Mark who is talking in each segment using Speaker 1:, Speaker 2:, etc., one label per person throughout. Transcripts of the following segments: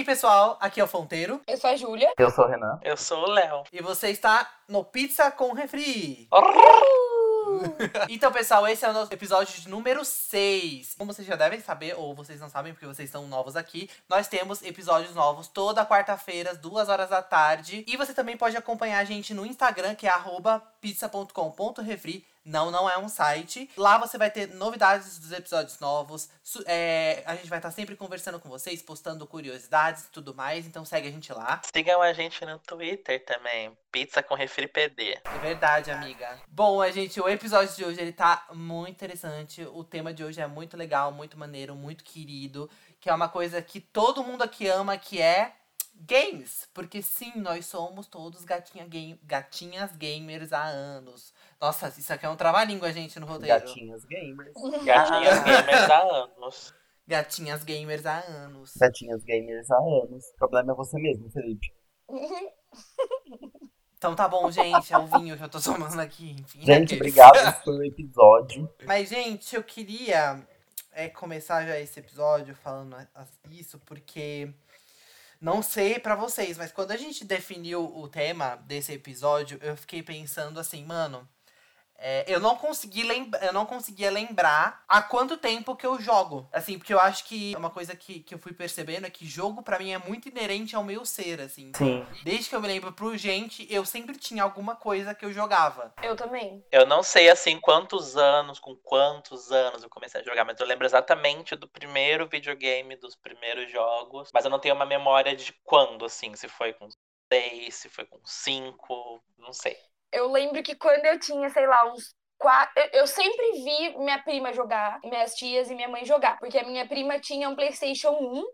Speaker 1: aí, pessoal? Aqui é o Fonteiro.
Speaker 2: Eu sou a Júlia.
Speaker 3: Eu sou o Renan.
Speaker 4: Eu sou o Léo.
Speaker 1: E você está no Pizza com Refri. Então, pessoal, esse é o nosso episódio de número 6. Como vocês já devem saber, ou vocês não sabem porque vocês são novos aqui, nós temos episódios novos toda quarta-feira, às 2 horas da tarde. E você também pode acompanhar a gente no Instagram, que é arroba pizza.com.refri. Não, não é um site. Lá você vai ter novidades dos episódios novos. É, a gente vai estar sempre conversando com vocês, postando curiosidades e tudo mais. Então segue a gente lá.
Speaker 4: Sigam a gente no Twitter também. Pizza com Refri PD.
Speaker 1: É verdade, amiga. Bom, a gente, o episódio de hoje ele tá muito interessante. O tema de hoje é muito legal, muito maneiro, muito querido, que é uma coisa que todo mundo aqui ama, que é games. Porque sim, nós somos todos gatinha game, gatinhas gamers há anos. Nossa, isso aqui é um trava-língua, gente, no roteiro.
Speaker 3: Gatinhas gamers.
Speaker 4: Gatinhas gamers há anos.
Speaker 1: Gatinhas gamers há anos.
Speaker 3: Gatinhas gamers há anos. O problema é você mesmo, Felipe.
Speaker 1: Então tá bom, gente, é o vinho que eu tô tomando aqui. Enfim,
Speaker 3: Gente,
Speaker 1: aqueles.
Speaker 3: obrigado pelo episódio.
Speaker 1: Mas, gente, eu queria é, começar já esse episódio falando isso, porque não sei pra vocês, mas quando a gente definiu o tema desse episódio, eu fiquei pensando assim, mano. É, eu não consegui lembrar, eu não conseguia lembrar há quanto tempo que eu jogo. Assim, porque eu acho que uma coisa que, que eu fui percebendo é que jogo pra mim é muito inerente ao meu ser, assim.
Speaker 3: Sim.
Speaker 1: Desde que eu me lembro pro gente, eu sempre tinha alguma coisa que eu jogava.
Speaker 2: Eu também.
Speaker 4: Eu não sei assim quantos anos, com quantos anos eu comecei a jogar, mas eu lembro exatamente do primeiro videogame, dos primeiros jogos. Mas eu não tenho uma memória de quando, assim, se foi com seis, se foi com cinco, não sei.
Speaker 2: Eu lembro que quando eu tinha, sei lá, uns quatro. Eu, sempre vi minha prima jogar, minhas tias e minha mãe jogar. Porque a minha prima tinha um PlayStation 1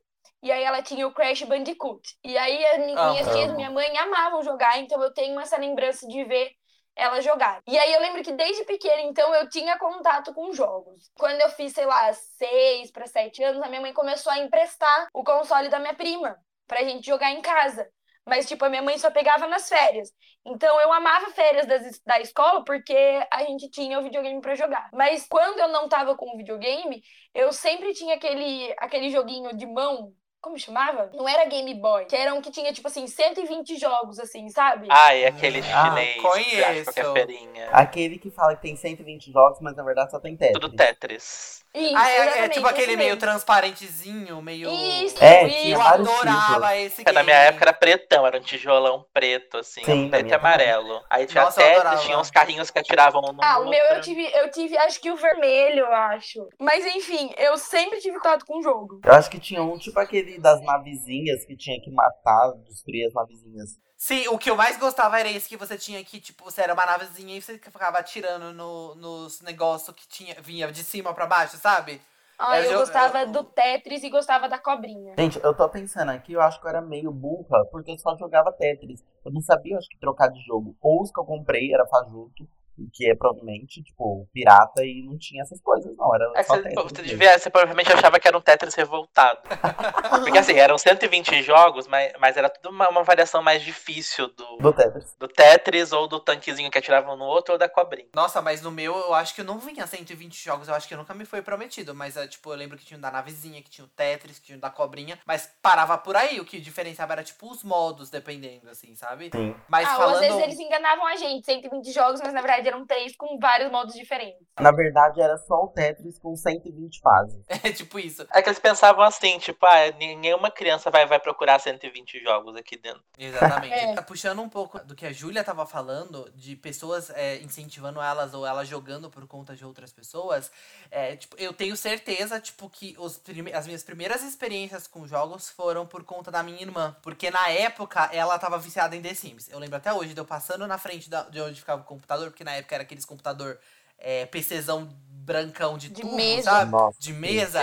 Speaker 2: e aí ela tinha o Crash Bandicoot. E aí
Speaker 1: Amo.
Speaker 2: minhas tias e minha mãe amavam jogar, então eu tenho essa lembrança de ver ela jogar. E aí eu lembro que desde pequena, então, eu tinha contato com jogos. Quando eu fiz, sei lá, seis para sete anos, a minha mãe começou a emprestar o console da minha prima pra gente jogar em casa. Mas, tipo, a minha mãe só pegava nas férias. Então eu amava férias das, da escola porque a gente tinha o videogame pra jogar. Mas quando eu não tava com o videogame, eu sempre tinha aquele, aquele joguinho de mão. Como chamava? Não era Game Boy, que era um que tinha, tipo assim, 120 jogos, assim, sabe?
Speaker 4: Ah, e aquele
Speaker 1: Ah,
Speaker 4: chinês que
Speaker 1: conheço.
Speaker 4: acha qualquer feirinha.
Speaker 3: Aquele que fala que tem 120 jogos, mas na verdade só tem Tetris.
Speaker 4: Tudo Tetris.
Speaker 2: Isso,
Speaker 1: Ah, é, é tipo aquele
Speaker 2: esse
Speaker 1: meio
Speaker 2: mesmo.
Speaker 1: transparentezinho, meio.
Speaker 2: Isso,
Speaker 3: É,
Speaker 2: isso.
Speaker 3: tinha
Speaker 1: Eu adorava esse
Speaker 4: É,
Speaker 1: game.
Speaker 4: Na minha época era pretão, era um tijolão preto, assim,
Speaker 3: Sim, na
Speaker 4: preto e
Speaker 3: também.
Speaker 4: amarelo. Aí tinha
Speaker 1: Nossa,
Speaker 4: Tetris, tinha uns carrinhos que atiravam um no
Speaker 2: Ah, o
Speaker 4: outro.
Speaker 2: meu eu tive, eu tive, acho que o vermelho, eu acho. Mas enfim, eu sempre tive contato com o jogo.
Speaker 3: Eu acho que tinha um tipo aquele das navezinhas que tinha que matar, destruir as navezinhas.
Speaker 1: Sim, o que eu mais gostava era esse que você tinha que, tipo, você era uma navezinha e você ficava atirando no, nos negócios que tinha, vinha de cima pra baixo, sabe?
Speaker 2: Ah, eu
Speaker 1: eu-
Speaker 2: gostava
Speaker 1: eu-
Speaker 2: do Tetris e gostava da cobrinha.
Speaker 3: Gente, eu tô pensando aqui, eu acho que eu era meio burra, porque eu só jogava Tetris. Eu não sabia, acho que, trocar de jogo. Ou os que eu comprei era fajuto, que é provavelmente, tipo, pirata, e não tinha essas coisas, não. Era
Speaker 4: É,
Speaker 3: só
Speaker 4: você,
Speaker 3: Tetris.
Speaker 4: você, devia, você provavelmente achava que era um Tetris revoltado. Porque assim, eram 120 jogos, mas, mas era tudo uma, uma variação mais difícil do,
Speaker 3: Do Tetris.
Speaker 4: do Tetris ou do tanquezinho que atirava um no outro ou da cobrinha.
Speaker 1: Nossa, mas no meu eu acho que não vinha 120 jogos, eu acho que nunca me foi prometido. Mas, é, tipo, eu lembro que tinha o da navezinha, que tinha o Tetris, que tinha o da cobrinha. Mas parava por aí, o que diferenciava era, tipo, os modos, dependendo, assim, sabe?
Speaker 3: Sim.
Speaker 1: Mas
Speaker 2: ah,
Speaker 1: falando.
Speaker 2: às vezes eles enganavam a gente, 120 jogos, mas na verdade eram três com vários modos diferentes.
Speaker 3: Na verdade, era só o Tetris com 120 fases.
Speaker 1: É tipo isso.
Speaker 4: É que eles pensavam assim, tipo, ah, nenhuma criança vai, vai procurar 120 jogos aqui dentro.
Speaker 1: Exatamente.
Speaker 2: É.
Speaker 1: Tá Puxando um pouco do que a Júlia tava falando, de pessoas é, incentivando elas ou elas jogando por conta de outras pessoas, é, tipo, eu tenho certeza, tipo, que os prime- as minhas primeiras experiências com jogos foram por conta da minha irmã. Porque na época ela tava viciada em The Sims. Eu lembro até hoje de eu passando na frente da- de onde ficava o computador, porque na época era aqueles computador é, PCzão brancão de,
Speaker 2: De
Speaker 1: tubo,
Speaker 2: mesa.
Speaker 1: sabe?
Speaker 3: Nossa.
Speaker 1: De mesa.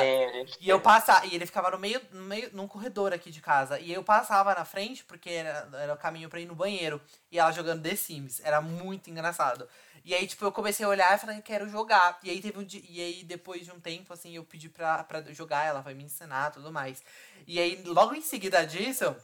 Speaker 1: E eu passava, e ele ficava no meio, no meio, num corredor aqui de casa. E eu passava na frente, porque era, era o caminho pra ir no banheiro. E ela jogando The Sims. Era muito engraçado. E aí, tipo, eu comecei a olhar e falei, quero jogar. E aí teve um dia, E aí, depois de um tempo, assim, eu pedi pra, pra jogar, ela vai me ensinar tudo mais. E aí, logo em seguida disso,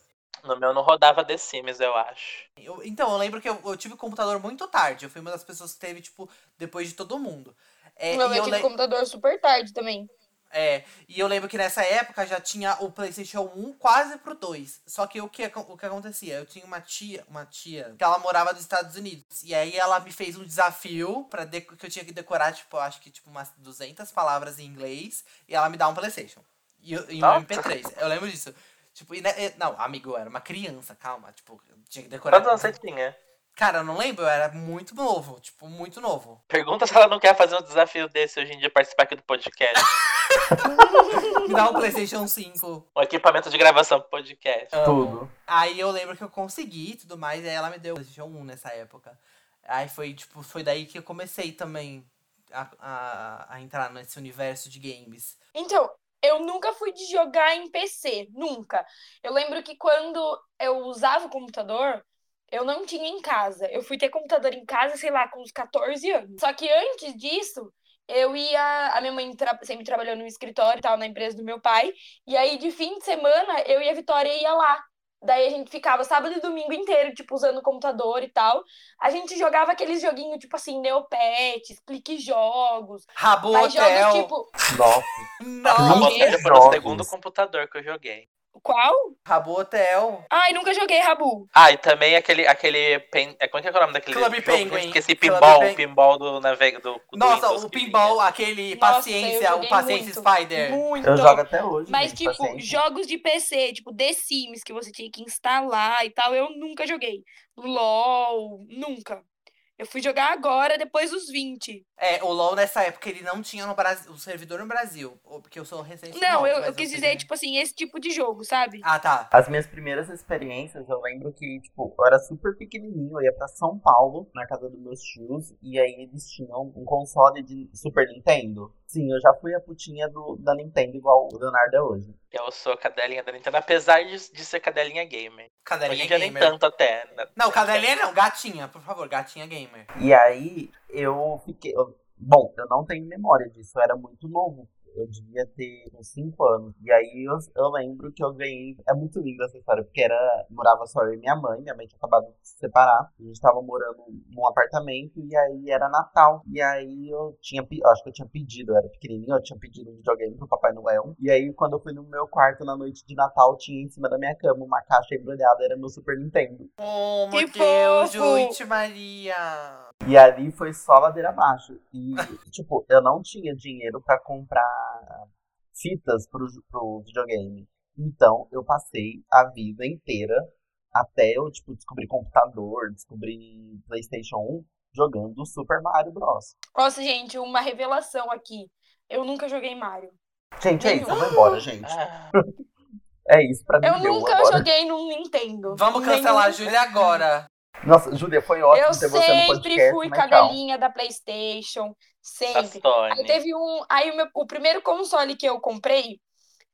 Speaker 4: No meu não rodava The Sims, eu acho.
Speaker 1: eu- então, eu lembro que eu, eu tive computador muito tarde. Eu fui uma das pessoas que teve, tipo, depois de todo mundo. É,
Speaker 2: Meu,
Speaker 1: e
Speaker 2: eu
Speaker 1: eu
Speaker 2: tive
Speaker 1: le-
Speaker 2: computador super tarde também.
Speaker 1: É, e eu lembro que nessa época já tinha o PlayStation 1 quase pro 2. Só que o que, o que acontecia? Eu tinha uma tia, uma tia, que ela morava nos Estados Unidos. E aí ela me fez um desafio para que eu tinha que decorar, tipo, acho que tipo umas 200 palavras em inglês. E ela me dá um PlayStation. E, e um MP3. Eu lembro disso. Tipo, e, não, amigo, eu era uma criança, calma. Tipo, eu tinha que decorar.
Speaker 4: Quantos anos você tinha?
Speaker 1: Cara, eu não lembro, eu era muito novo, tipo, muito novo.
Speaker 4: Pergunta se ela não quer fazer um desafio desse hoje em dia, participar aqui do podcast.
Speaker 1: Me dá um PlayStation 5.
Speaker 4: Um equipamento de gravação pro podcast.
Speaker 3: Tudo.
Speaker 1: Aí eu lembro que eu consegui e tudo mais, e aí ela me deu o PlayStation 1 nessa época. Aí foi, tipo, foi daí que eu comecei também a, a, a entrar nesse universo de games.
Speaker 2: Então, eu nunca fui de jogar em PC, nunca. Eu lembro que quando eu usava o computador, eu não tinha em casa. Eu fui ter computador em casa, sei lá, com uns 14 anos. Só que antes disso, eu ia. A minha mãe tra sempre trabalhou no escritório e tal, na empresa do meu pai. E aí, de fim de semana, eu e a Vitória ia lá. Daí a gente ficava sábado e domingo inteiro, tipo, usando o computador e tal. A gente jogava aqueles joguinhos, tipo assim, Neopets, clique jogos.
Speaker 1: Rabo Hotel.
Speaker 2: Jogos, tipo...
Speaker 3: Nossa.
Speaker 1: Nossa.
Speaker 4: Rabo Hotel foi o segundo computador que eu joguei.
Speaker 2: Qual?
Speaker 1: Rabo Hotel.
Speaker 2: Ai, nunca joguei Rabu.
Speaker 4: Ah, e também aquele. aquele pen... é, Como é que é o nome daquele
Speaker 1: Club
Speaker 4: jogo?
Speaker 1: Penguin.
Speaker 4: Esqueci pinball,
Speaker 1: Pen...
Speaker 4: pinball do navega do, do
Speaker 1: Nossa,
Speaker 4: Windows
Speaker 1: o pinball, aquele
Speaker 2: Nossa,
Speaker 1: paciência, o paciência
Speaker 2: muito,
Speaker 1: Spider.
Speaker 2: Muito.
Speaker 3: Eu jogo até hoje.
Speaker 2: Mas, tipo,
Speaker 3: paciência.
Speaker 2: jogos de PC, tipo The Sims, que você tinha que instalar e tal, eu nunca joguei. LOL, nunca. Eu fui jogar agora, depois dos 20.
Speaker 1: É, o LoL nessa época ele não tinha no Brasil, o servidor no Brasil, porque eu sou recente.
Speaker 2: Não, eu,
Speaker 1: mas
Speaker 2: eu quis
Speaker 1: sei
Speaker 2: dizer, tipo assim, esse tipo de jogo, sabe?
Speaker 1: Ah, tá.
Speaker 3: As minhas primeiras experiências, eu lembro que, tipo, eu era super pequenininho, eu ia pra São Paulo, na casa dos meus tios, e aí eles tinham um console de Super Nintendo. Sim, eu já fui a putinha do, da Nintendo, igual o Leonardo é hoje.
Speaker 4: Eu sou cadelinha da Nintendo, apesar de, de ser cadelinha gamer. Hoje
Speaker 1: Cadelinha
Speaker 4: em dia nem
Speaker 1: gamer.
Speaker 4: tanto até. né?
Speaker 1: Não, cadelinha não, gatinha, por favor, gatinha gamer.
Speaker 3: E aí, eu fiquei... eu- bom, eu não tenho memória disso, eu era muito novo. Eu devia ter uns 5 anos. E aí eu, eu lembro que eu ganhei. É muito linda essa história, porque era. Morava só eu e minha mãe. Minha mãe tinha acabado de se separar. A gente tava morando num apartamento e aí era Natal. E aí eu tinha. pe- Acho que eu tinha pedido, eu era pequenininho, eu tinha pedido um videogame pro Papai Noel. E aí, quando eu fui no meu quarto na noite de Natal, tinha em cima da minha cama uma caixa embrulhada, era meu Super Nintendo.
Speaker 1: Oh, meu
Speaker 2: Que
Speaker 1: Deus! Juite Maria.
Speaker 3: E ali foi só ladeira abaixo. E, tipo, eu não tinha dinheiro pra comprar fitas pro, pro videogame. Então, eu passei a vida inteira, até eu, tipo, descobrir computador, descobrir PlayStation 1, jogando Super Mario Bros.
Speaker 2: Nossa, gente, uma revelação aqui. Eu nunca joguei Mario.
Speaker 3: Gente, é isso, eu vou embora, gente.
Speaker 4: Ah,
Speaker 3: É isso, pra mim
Speaker 2: Eu nunca
Speaker 3: agora.
Speaker 2: joguei num Nintendo.
Speaker 1: Vamos cancelar a
Speaker 2: Nenhum.
Speaker 1: Júlia agora.
Speaker 3: Nossa, Júlia, foi ótimo
Speaker 2: Eu
Speaker 3: ter você no
Speaker 2: sempre
Speaker 3: podcast,
Speaker 2: fui
Speaker 3: mas tchau.
Speaker 2: cadelinha da PlayStation.
Speaker 4: Sony.
Speaker 2: Aí teve um. Aí o, meu- o primeiro console que eu comprei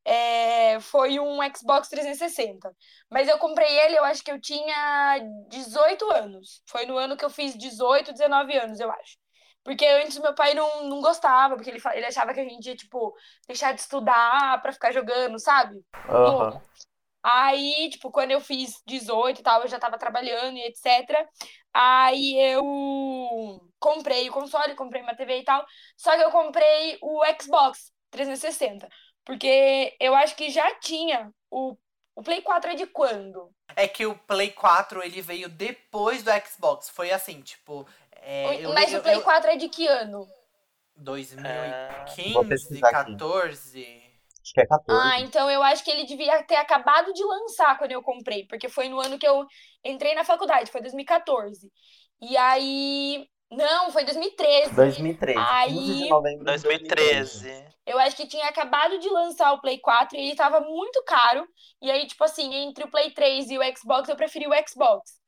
Speaker 2: é, foi um Xbox 360. Mas eu comprei ele, eu acho que eu tinha 18 anos. Foi no ano que eu fiz 18, 19 anos, eu acho. Porque antes meu pai não, não gostava, porque ele, ele achava que a gente ia, tipo, deixar de estudar pra ficar jogando, sabe?
Speaker 3: Aham.
Speaker 2: Aí, tipo, quando eu fiz 18 e tal, eu já tava trabalhando e etc. Aí eu comprei o console, comprei uma TV e tal. Só que eu comprei o Xbox 360. Porque eu acho que já tinha. O, o Play 4 é de quando?
Speaker 1: É que o Play 4 ele veio depois do Xbox. Foi assim, tipo. É, eu,
Speaker 2: Mas
Speaker 1: eu,
Speaker 2: o Play
Speaker 1: eu,
Speaker 2: 4 é de que ano?
Speaker 1: 2015,
Speaker 3: Vou pesquisar aqui.
Speaker 1: 14.
Speaker 3: Acho que é 14.
Speaker 2: Ah, então eu acho que ele devia ter acabado de lançar quando eu comprei, porque foi no ano que eu entrei na faculdade, foi 2014. E aí. Não, foi 2013.
Speaker 3: 2013.
Speaker 2: Aí-
Speaker 3: 15 de novembro de
Speaker 4: 2013.
Speaker 2: Eu acho que tinha acabado de lançar o Play 4 e ele tava muito caro. E aí, tipo assim, entre o Play 3 e o Xbox, eu preferi o Xbox.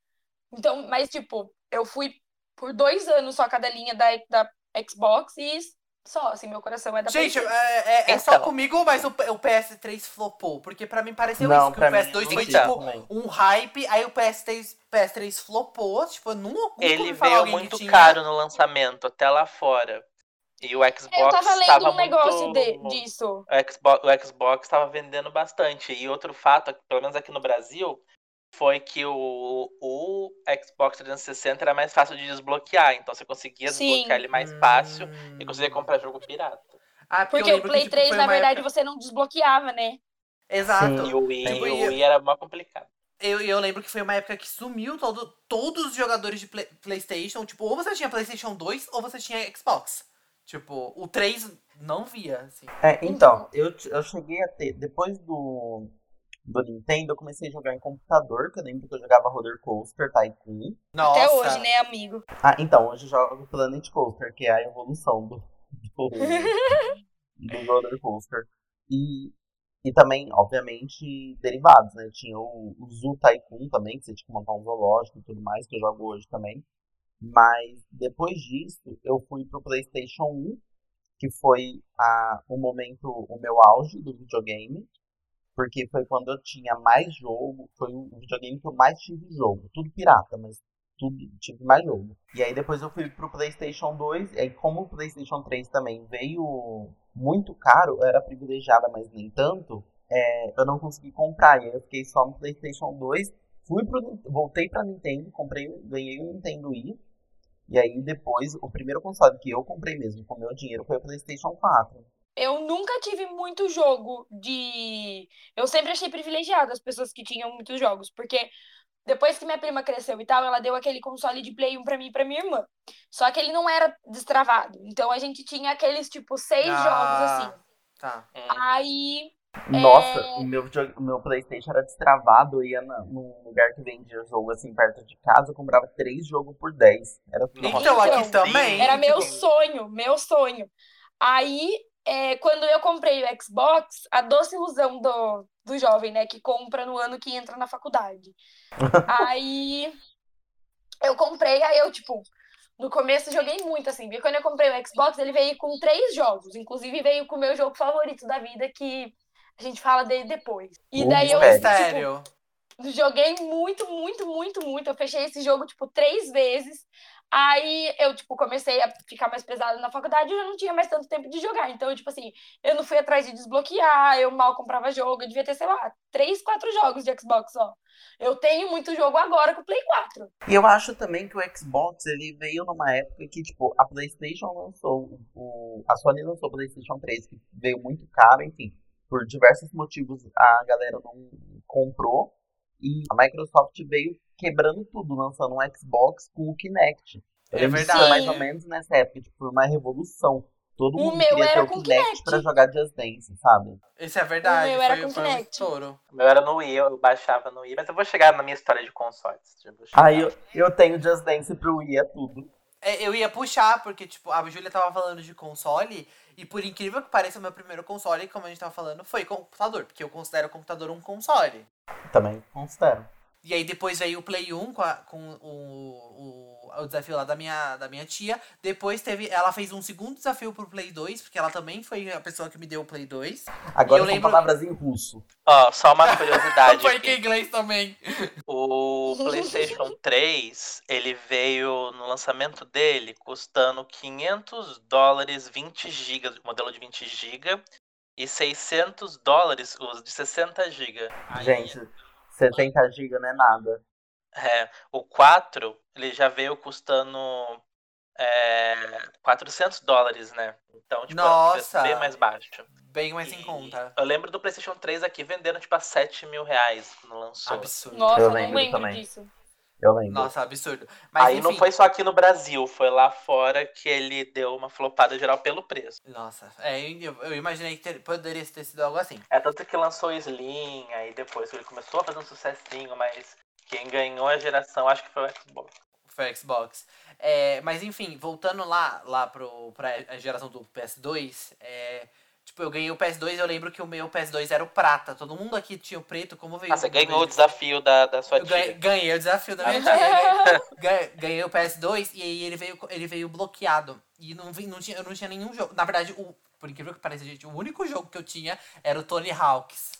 Speaker 2: Então, mas, tipo, eu fui por dois anos só cadelinha da, da Xbox e só, assim, meu coração é da
Speaker 1: Gente, é, é- é só
Speaker 4: Então.
Speaker 1: comigo, mas o, o PS3 flopou? Porque pra mim pareceu
Speaker 3: Não,
Speaker 1: isso, que o
Speaker 3: pra mim
Speaker 1: PS2
Speaker 3: não
Speaker 1: foi tipo
Speaker 3: também.
Speaker 1: um hype, aí o PS3, PS3 flopou, tipo, eu nunca, nunca
Speaker 4: Ele veio muito
Speaker 1: tinha.
Speaker 4: caro no lançamento, até lá fora. E o Xbox
Speaker 2: eu tava lendo
Speaker 4: tava
Speaker 2: um negócio
Speaker 4: muito...
Speaker 2: de- disso.
Speaker 4: O Xbox, o Xbox estava vendendo bastante. E outro fato, pelo menos aqui no Brasil, foi que o, o Xbox 360 era mais fácil de desbloquear. Então você conseguia
Speaker 2: Sim.
Speaker 4: desbloquear ele mais fácil
Speaker 1: Hum.
Speaker 4: e conseguia comprar jogo pirata.
Speaker 1: Ah, eu
Speaker 2: Porque o
Speaker 1: lembro que,
Speaker 2: Play
Speaker 1: tipo,
Speaker 2: 3,
Speaker 1: foi
Speaker 2: na verdade,
Speaker 1: época-
Speaker 2: você não desbloqueava, né?
Speaker 1: Exato.
Speaker 4: E o Wii,
Speaker 1: Tipo,
Speaker 4: o Wii era mó complicado.
Speaker 1: Eu, eu lembro que foi uma época que sumiu todo, todos os jogadores de Play- PlayStation. Tipo, ou você tinha PlayStation 2 ou você tinha Xbox. Tipo, o 3 não via, assim.
Speaker 3: É, então, eu, eu cheguei a ter, depois do, do Nintendo, eu comecei a jogar em computador, que eu lembro que eu jogava Roller Coaster Tycoon.
Speaker 1: Nossa.
Speaker 2: Até hoje, né, amigo?
Speaker 3: Ah, então, hoje eu jogo Planet Coaster, que é a evolução do, do, do Roller Coaster. E, e também, obviamente, derivados, né? Tinha o, o Zoo Tycoon também, que você tinha que montar um zoológico e tudo mais, que eu jogo hoje também. Mas depois disso, eu fui pro PlayStation 1, que foi a, o momento, o meu auge do videogame. Porque foi quando eu tinha mais jogo, foi o videogame que eu mais tive jogo. Tudo pirata, mas tudo, tive mais jogo. E aí depois eu fui pro PlayStation 2, e aí como o PlayStation 3 também veio muito caro, eu era privilegiada, mas nem tanto, é, eu não consegui comprar. E aí eu fiquei só no PlayStation 2, fui pro, voltei pra Nintendo, comprei, ganhei o Nintendo Wii. E aí depois, o primeiro console que eu comprei mesmo com meu dinheiro foi o PlayStation 4.
Speaker 2: Eu nunca tive muito jogo de. Eu sempre achei privilegiado as pessoas que tinham muitos jogos, porque depois que minha prima cresceu e tal, ela deu aquele console de Play 1 pra mim e pra minha irmã. Só que ele não era destravado. Então a gente tinha aqueles, tipo, seis
Speaker 1: Ah.
Speaker 2: jogos assim.
Speaker 1: Tá.
Speaker 4: Hum.
Speaker 2: Aí.
Speaker 3: Nossa,
Speaker 2: É.
Speaker 3: o meu, o meu Playstation era destravado, eu ia na, num lugar que vendia jogo assim perto de casa, eu comprava três jogos por 10. Era tudo.
Speaker 1: Então, aqui
Speaker 2: Então,
Speaker 1: também.
Speaker 2: Era meu
Speaker 1: tipo,
Speaker 2: sonho, meu sonho. Aí, é, quando eu comprei o Xbox, a doce ilusão do, do jovem, né, que compra no ano que entra na faculdade. aí, eu comprei, aí eu, tipo, no começo joguei muito, assim, porque quando eu comprei o Xbox, ele veio com três jogos, inclusive veio com o meu jogo favorito da vida, que a gente fala dele depois. E
Speaker 3: O
Speaker 2: daí eu, tipo,
Speaker 1: Sério.
Speaker 2: Joguei muito, muito, muito, muito. Eu fechei esse jogo, tipo, três vezes. Aí eu, tipo, comecei a ficar mais pesada na faculdade e eu já não tinha mais tanto tempo de jogar. Então, tipo assim, eu não fui atrás de desbloquear, eu mal comprava jogo. Eu devia ter, sei lá, três, quatro jogos de Xbox só. Eu tenho muito jogo agora com o Play 4.
Speaker 3: E eu acho também que o Xbox ele veio numa época que, tipo, a PlayStation lançou, o, a Sony lançou o PlayStation 3, que veio muito caro, enfim. Por diversos motivos a galera não comprou. E a Microsoft veio quebrando tudo, lançando um Xbox com o Kinect. Eu
Speaker 1: É
Speaker 3: que
Speaker 1: verdade.
Speaker 3: Foi mais ou menos nessa época, tipo, foi uma revolução. Todo
Speaker 2: O
Speaker 3: mundo
Speaker 2: meu
Speaker 3: queria ter
Speaker 2: era
Speaker 3: o
Speaker 2: com
Speaker 3: Kinect,
Speaker 2: Kinect.
Speaker 3: pra jogar Just Dance, sabe?
Speaker 1: Isso é verdade.
Speaker 2: O meu era
Speaker 1: foi,
Speaker 2: com
Speaker 1: foi um
Speaker 2: Kinect.
Speaker 1: estouro.
Speaker 4: O meu era no Wii, eu baixava no Wii, mas eu vou chegar na minha história de consoles.
Speaker 3: Aí eu, eu tenho Just Dance pro Wii, é tudo.
Speaker 1: É, eu ia puxar, porque, tipo, a Júlia tava falando de console, e por incrível que pareça, o meu primeiro console, como a gente tava falando, foi computador, porque eu considero o computador um console.
Speaker 3: Também considero.
Speaker 1: E aí depois veio o Play 1 com, a- com o, o, o desafio lá da minha, da minha tia. Depois teve. Ela fez um segundo desafio pro Play 2, porque ela também foi a pessoa que me deu o Play 2.
Speaker 3: Agora
Speaker 1: eu
Speaker 3: são
Speaker 1: lembro-
Speaker 3: palavras em russo.
Speaker 4: Ó, só uma curiosidade.
Speaker 1: foi
Speaker 4: aqui.
Speaker 1: em inglês também.
Speaker 4: O PlayStation 3, ele veio no lançamento dele custando 500 dólares 20 GB, modelo de 20 GB, e 600 dólares os de 60 GB.
Speaker 3: Gente, 70 GB não é nada.
Speaker 4: É, o 4, ele já veio custando é, 400 dólares, né? Então, tipo, é
Speaker 1: Nossa!
Speaker 4: bem mais baixo.
Speaker 1: Bem mais em
Speaker 4: E
Speaker 1: conta.
Speaker 4: Eu lembro do PlayStation 3 aqui vendendo, tipo, a 7 mil reais quando lançou.
Speaker 1: Absurdo.
Speaker 2: Nossa,
Speaker 3: Eu
Speaker 2: eu não
Speaker 3: lembro
Speaker 2: lembro
Speaker 3: também.
Speaker 2: disso.
Speaker 3: Eu lembro.
Speaker 1: Nossa, absurdo. Mas
Speaker 4: Aí não
Speaker 1: enfim.
Speaker 4: foi só aqui no Brasil, foi lá fora que ele deu uma flopada geral pelo preço.
Speaker 1: Nossa, é, eu, eu imaginei que ter- poderia ter sido algo assim.
Speaker 4: É tanto que lançou o Slim, aí depois ele começou a fazer um sucessinho, mas quem ganhou a geração acho que foi o Xbox.
Speaker 1: Foi Xbox. É, mas enfim, voltando lá, lá pro, pra geração do PS2, é, tipo, eu ganhei o PS2 e eu lembro que o meu PS2 era o prata. Todo mundo aqui tinha o preto, como veio?
Speaker 4: Ah, você ganhou o desafio da, da sua
Speaker 1: Eu ganhei,
Speaker 4: tia.
Speaker 1: ganhei o desafio da minha tia. Ganhei, ganhei- o PS2 e aí ele veio, ele veio bloqueado. E não, vi- não tinha, eu não tinha nenhum jogo. Na verdade, o, por incrível que pareça, gente, o único jogo que eu tinha era o Tony Hawks.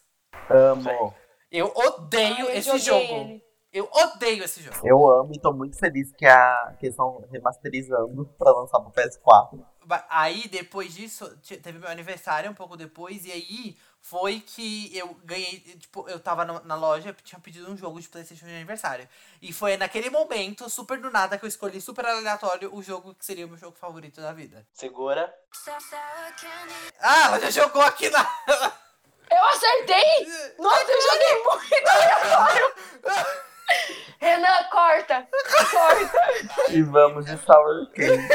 Speaker 3: Amo.
Speaker 1: Eu odeio
Speaker 2: Ai, eu
Speaker 1: esse jogo.
Speaker 2: ele.
Speaker 1: Eu odeio esse jogo.
Speaker 3: Eu amo e tô muito feliz que a que estão remasterizando pra lançar pro PS4.
Speaker 1: Ba- Aí, depois disso, te- teve meu aniversário um pouco depois, e aí foi que eu ganhei, tipo, eu tava na, na loja, tinha pedido um jogo de Playstation de aniversário. E foi naquele momento, super do nada, que eu escolhi super aleatório o jogo que seria o meu jogo favorito da vida.
Speaker 4: Segura.
Speaker 1: Ah, ela já jogou aqui na.
Speaker 2: Eu acertei! Nossa, eu joguei muito aleatório! Renan, corta! Corta!
Speaker 3: E vamos de Sour Cream.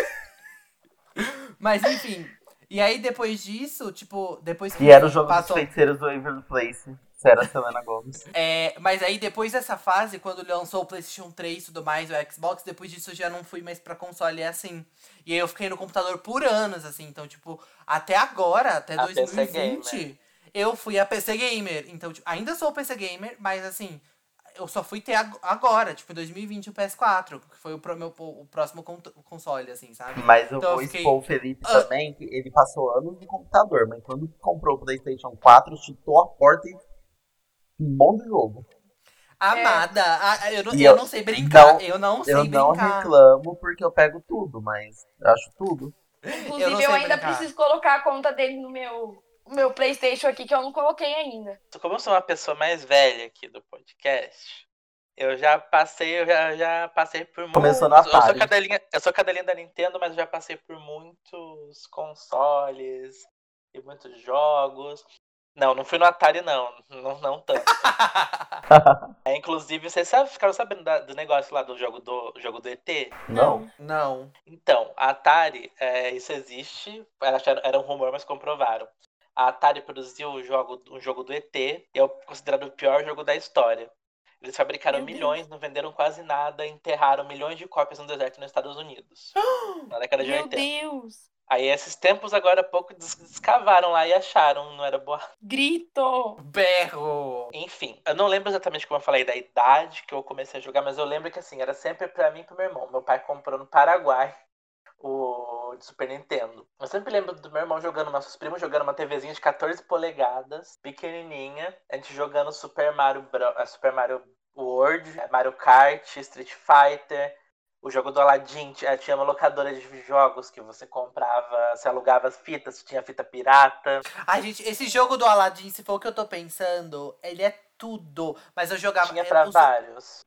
Speaker 1: Mas enfim. E aí depois disso, tipo, depois que
Speaker 3: E era o jogo
Speaker 1: passou.
Speaker 3: dos feiticeiros do Waverly Place. Era a Selena Gomes.
Speaker 1: É, mas aí depois dessa fase, quando lançou o PlayStation 3 e tudo mais, o Xbox, depois disso eu já não fui mais pra console assim. E aí eu fiquei no computador por anos, assim. Então, tipo, até agora, até
Speaker 4: A PC
Speaker 1: 2020, eu fui a PC Gamer. Então, tipo, ainda sou PC Gamer, mas assim, eu só fui ter ag- agora, tipo, em 2020 o PS4, que foi o, pro- meu, o próximo con- console, assim, sabe?
Speaker 3: Mas eu
Speaker 1: Então eu
Speaker 3: vou
Speaker 1: fiquei-
Speaker 3: expor o Felipe
Speaker 1: Ah.
Speaker 3: também, que ele passou anos no computador, mas quando comprou o PlayStation 4, chutou a porta e um bom de jogo.
Speaker 1: Amada, ah, eu, não, eu
Speaker 3: eu
Speaker 1: não sei brincar,
Speaker 3: não-
Speaker 1: eu não sei
Speaker 3: Eu não
Speaker 1: brincar.
Speaker 3: reclamo porque eu pego tudo, mas eu acho tudo.
Speaker 1: Eu não
Speaker 2: Inclusive, eu,
Speaker 1: sei
Speaker 2: ainda
Speaker 1: brincar.
Speaker 2: preciso colocar a conta dele no meu, meu Playstation aqui, que eu não coloquei ainda.
Speaker 4: Como eu sou uma pessoa mais velha aqui do podcast, eu já passei, eu já, já passei por
Speaker 3: Começou
Speaker 4: muitos.
Speaker 3: na
Speaker 4: Eu sou
Speaker 3: Atari.
Speaker 4: cadelinha, eu sou cadelinha da Nintendo, mas eu já passei por muitos consoles e muitos jogos. Não, não fui no Atari, não. Não, não tanto. É, inclusive, vocês sabe, ficaram sabendo da- do negócio lá do jogo do, jogo do ET?
Speaker 3: Não.
Speaker 1: Não.
Speaker 4: Então, a Atari, é, isso existe, era, era um rumor, mas comprovaram. A Atari produziu o jogo, um jogo do ET, e é o- considerado o pior jogo da história. Eles fabricaram
Speaker 2: Meu Deus.
Speaker 4: milhões, não venderam quase nada, enterraram milhões de cópias no deserto nos Estados Unidos. Na década de
Speaker 2: Meu
Speaker 4: 80.
Speaker 2: Deus!
Speaker 4: Aí esses tempos agora há pouco des- descavaram lá e acharam, não era boa.
Speaker 2: Grito!
Speaker 1: Berro.
Speaker 4: Enfim, eu não lembro exatamente como eu falei da idade que eu comecei a jogar, mas eu lembro que assim, era sempre pra mim e pro meu irmão. Meu pai comprou no Paraguai o de Super Nintendo. Eu sempre lembro do meu irmão jogando, nossos primos jogando uma TVzinha de 14 polegadas, pequenininha, a gente jogando Super Mario, Bro- eh, Super Mario World, eh, Mario Kart, Street Fighter, o jogo do Aladdin, tinha tinha uma locadora de jogos que você comprava, você alugava as fitas, tinha fita pirata.
Speaker 1: Ai, gente, esse jogo do Aladdin, se for o que eu tô pensando, ele é tudo. Mas eu jogava.
Speaker 4: Tinha
Speaker 1: é,
Speaker 4: pra
Speaker 1: o, Su-
Speaker 4: vários.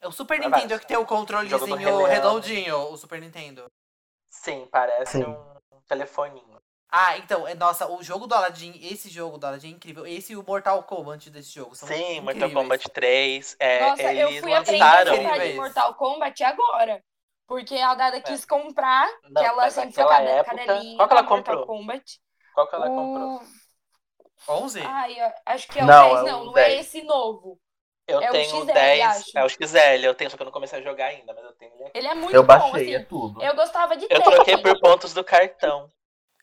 Speaker 1: é o Super
Speaker 4: pra
Speaker 1: Nintendo
Speaker 4: vários.
Speaker 1: que tem o controlezinho redondinho, o Super Nintendo.
Speaker 4: Sim, parece
Speaker 3: Sim.
Speaker 4: um telefoninho.
Speaker 1: Ah, então, é, nossa, o jogo do Aladdin, esse jogo do Aladdin é incrível. Esse e o Mortal Kombat desse jogo. São
Speaker 4: Sim, Mortal
Speaker 1: incríveis.
Speaker 4: Kombat 3. É,
Speaker 2: Nossa, eu
Speaker 4: eles
Speaker 2: fui aprender
Speaker 4: lançaram.
Speaker 2: a jogar de. Mortal Kombat agora. Porque a Dada quis comprar,
Speaker 4: Não,
Speaker 2: que ela sempre foi cadelinha
Speaker 4: qual que ela
Speaker 2: Mortal
Speaker 4: comprou?
Speaker 2: Kombat.
Speaker 4: Qual que ela comprou?
Speaker 2: O...
Speaker 1: 11?
Speaker 2: Ai, eu acho que é o
Speaker 3: Não,
Speaker 2: 10,
Speaker 3: é o
Speaker 2: não, não é
Speaker 3: 10.
Speaker 2: esse novo.
Speaker 4: Eu
Speaker 2: é
Speaker 4: tenho o
Speaker 2: XL,
Speaker 4: 10.
Speaker 2: acho.
Speaker 4: É o XL, eu tenho, só que eu não comecei a jogar ainda, mas eu tenho ele aqui.
Speaker 2: Ele é muito
Speaker 3: Eu
Speaker 2: bom,
Speaker 3: baixei, é
Speaker 2: assim.
Speaker 3: tudo.
Speaker 2: Eu gostava de
Speaker 4: Eu
Speaker 2: ter.
Speaker 4: troquei por pontos do cartão.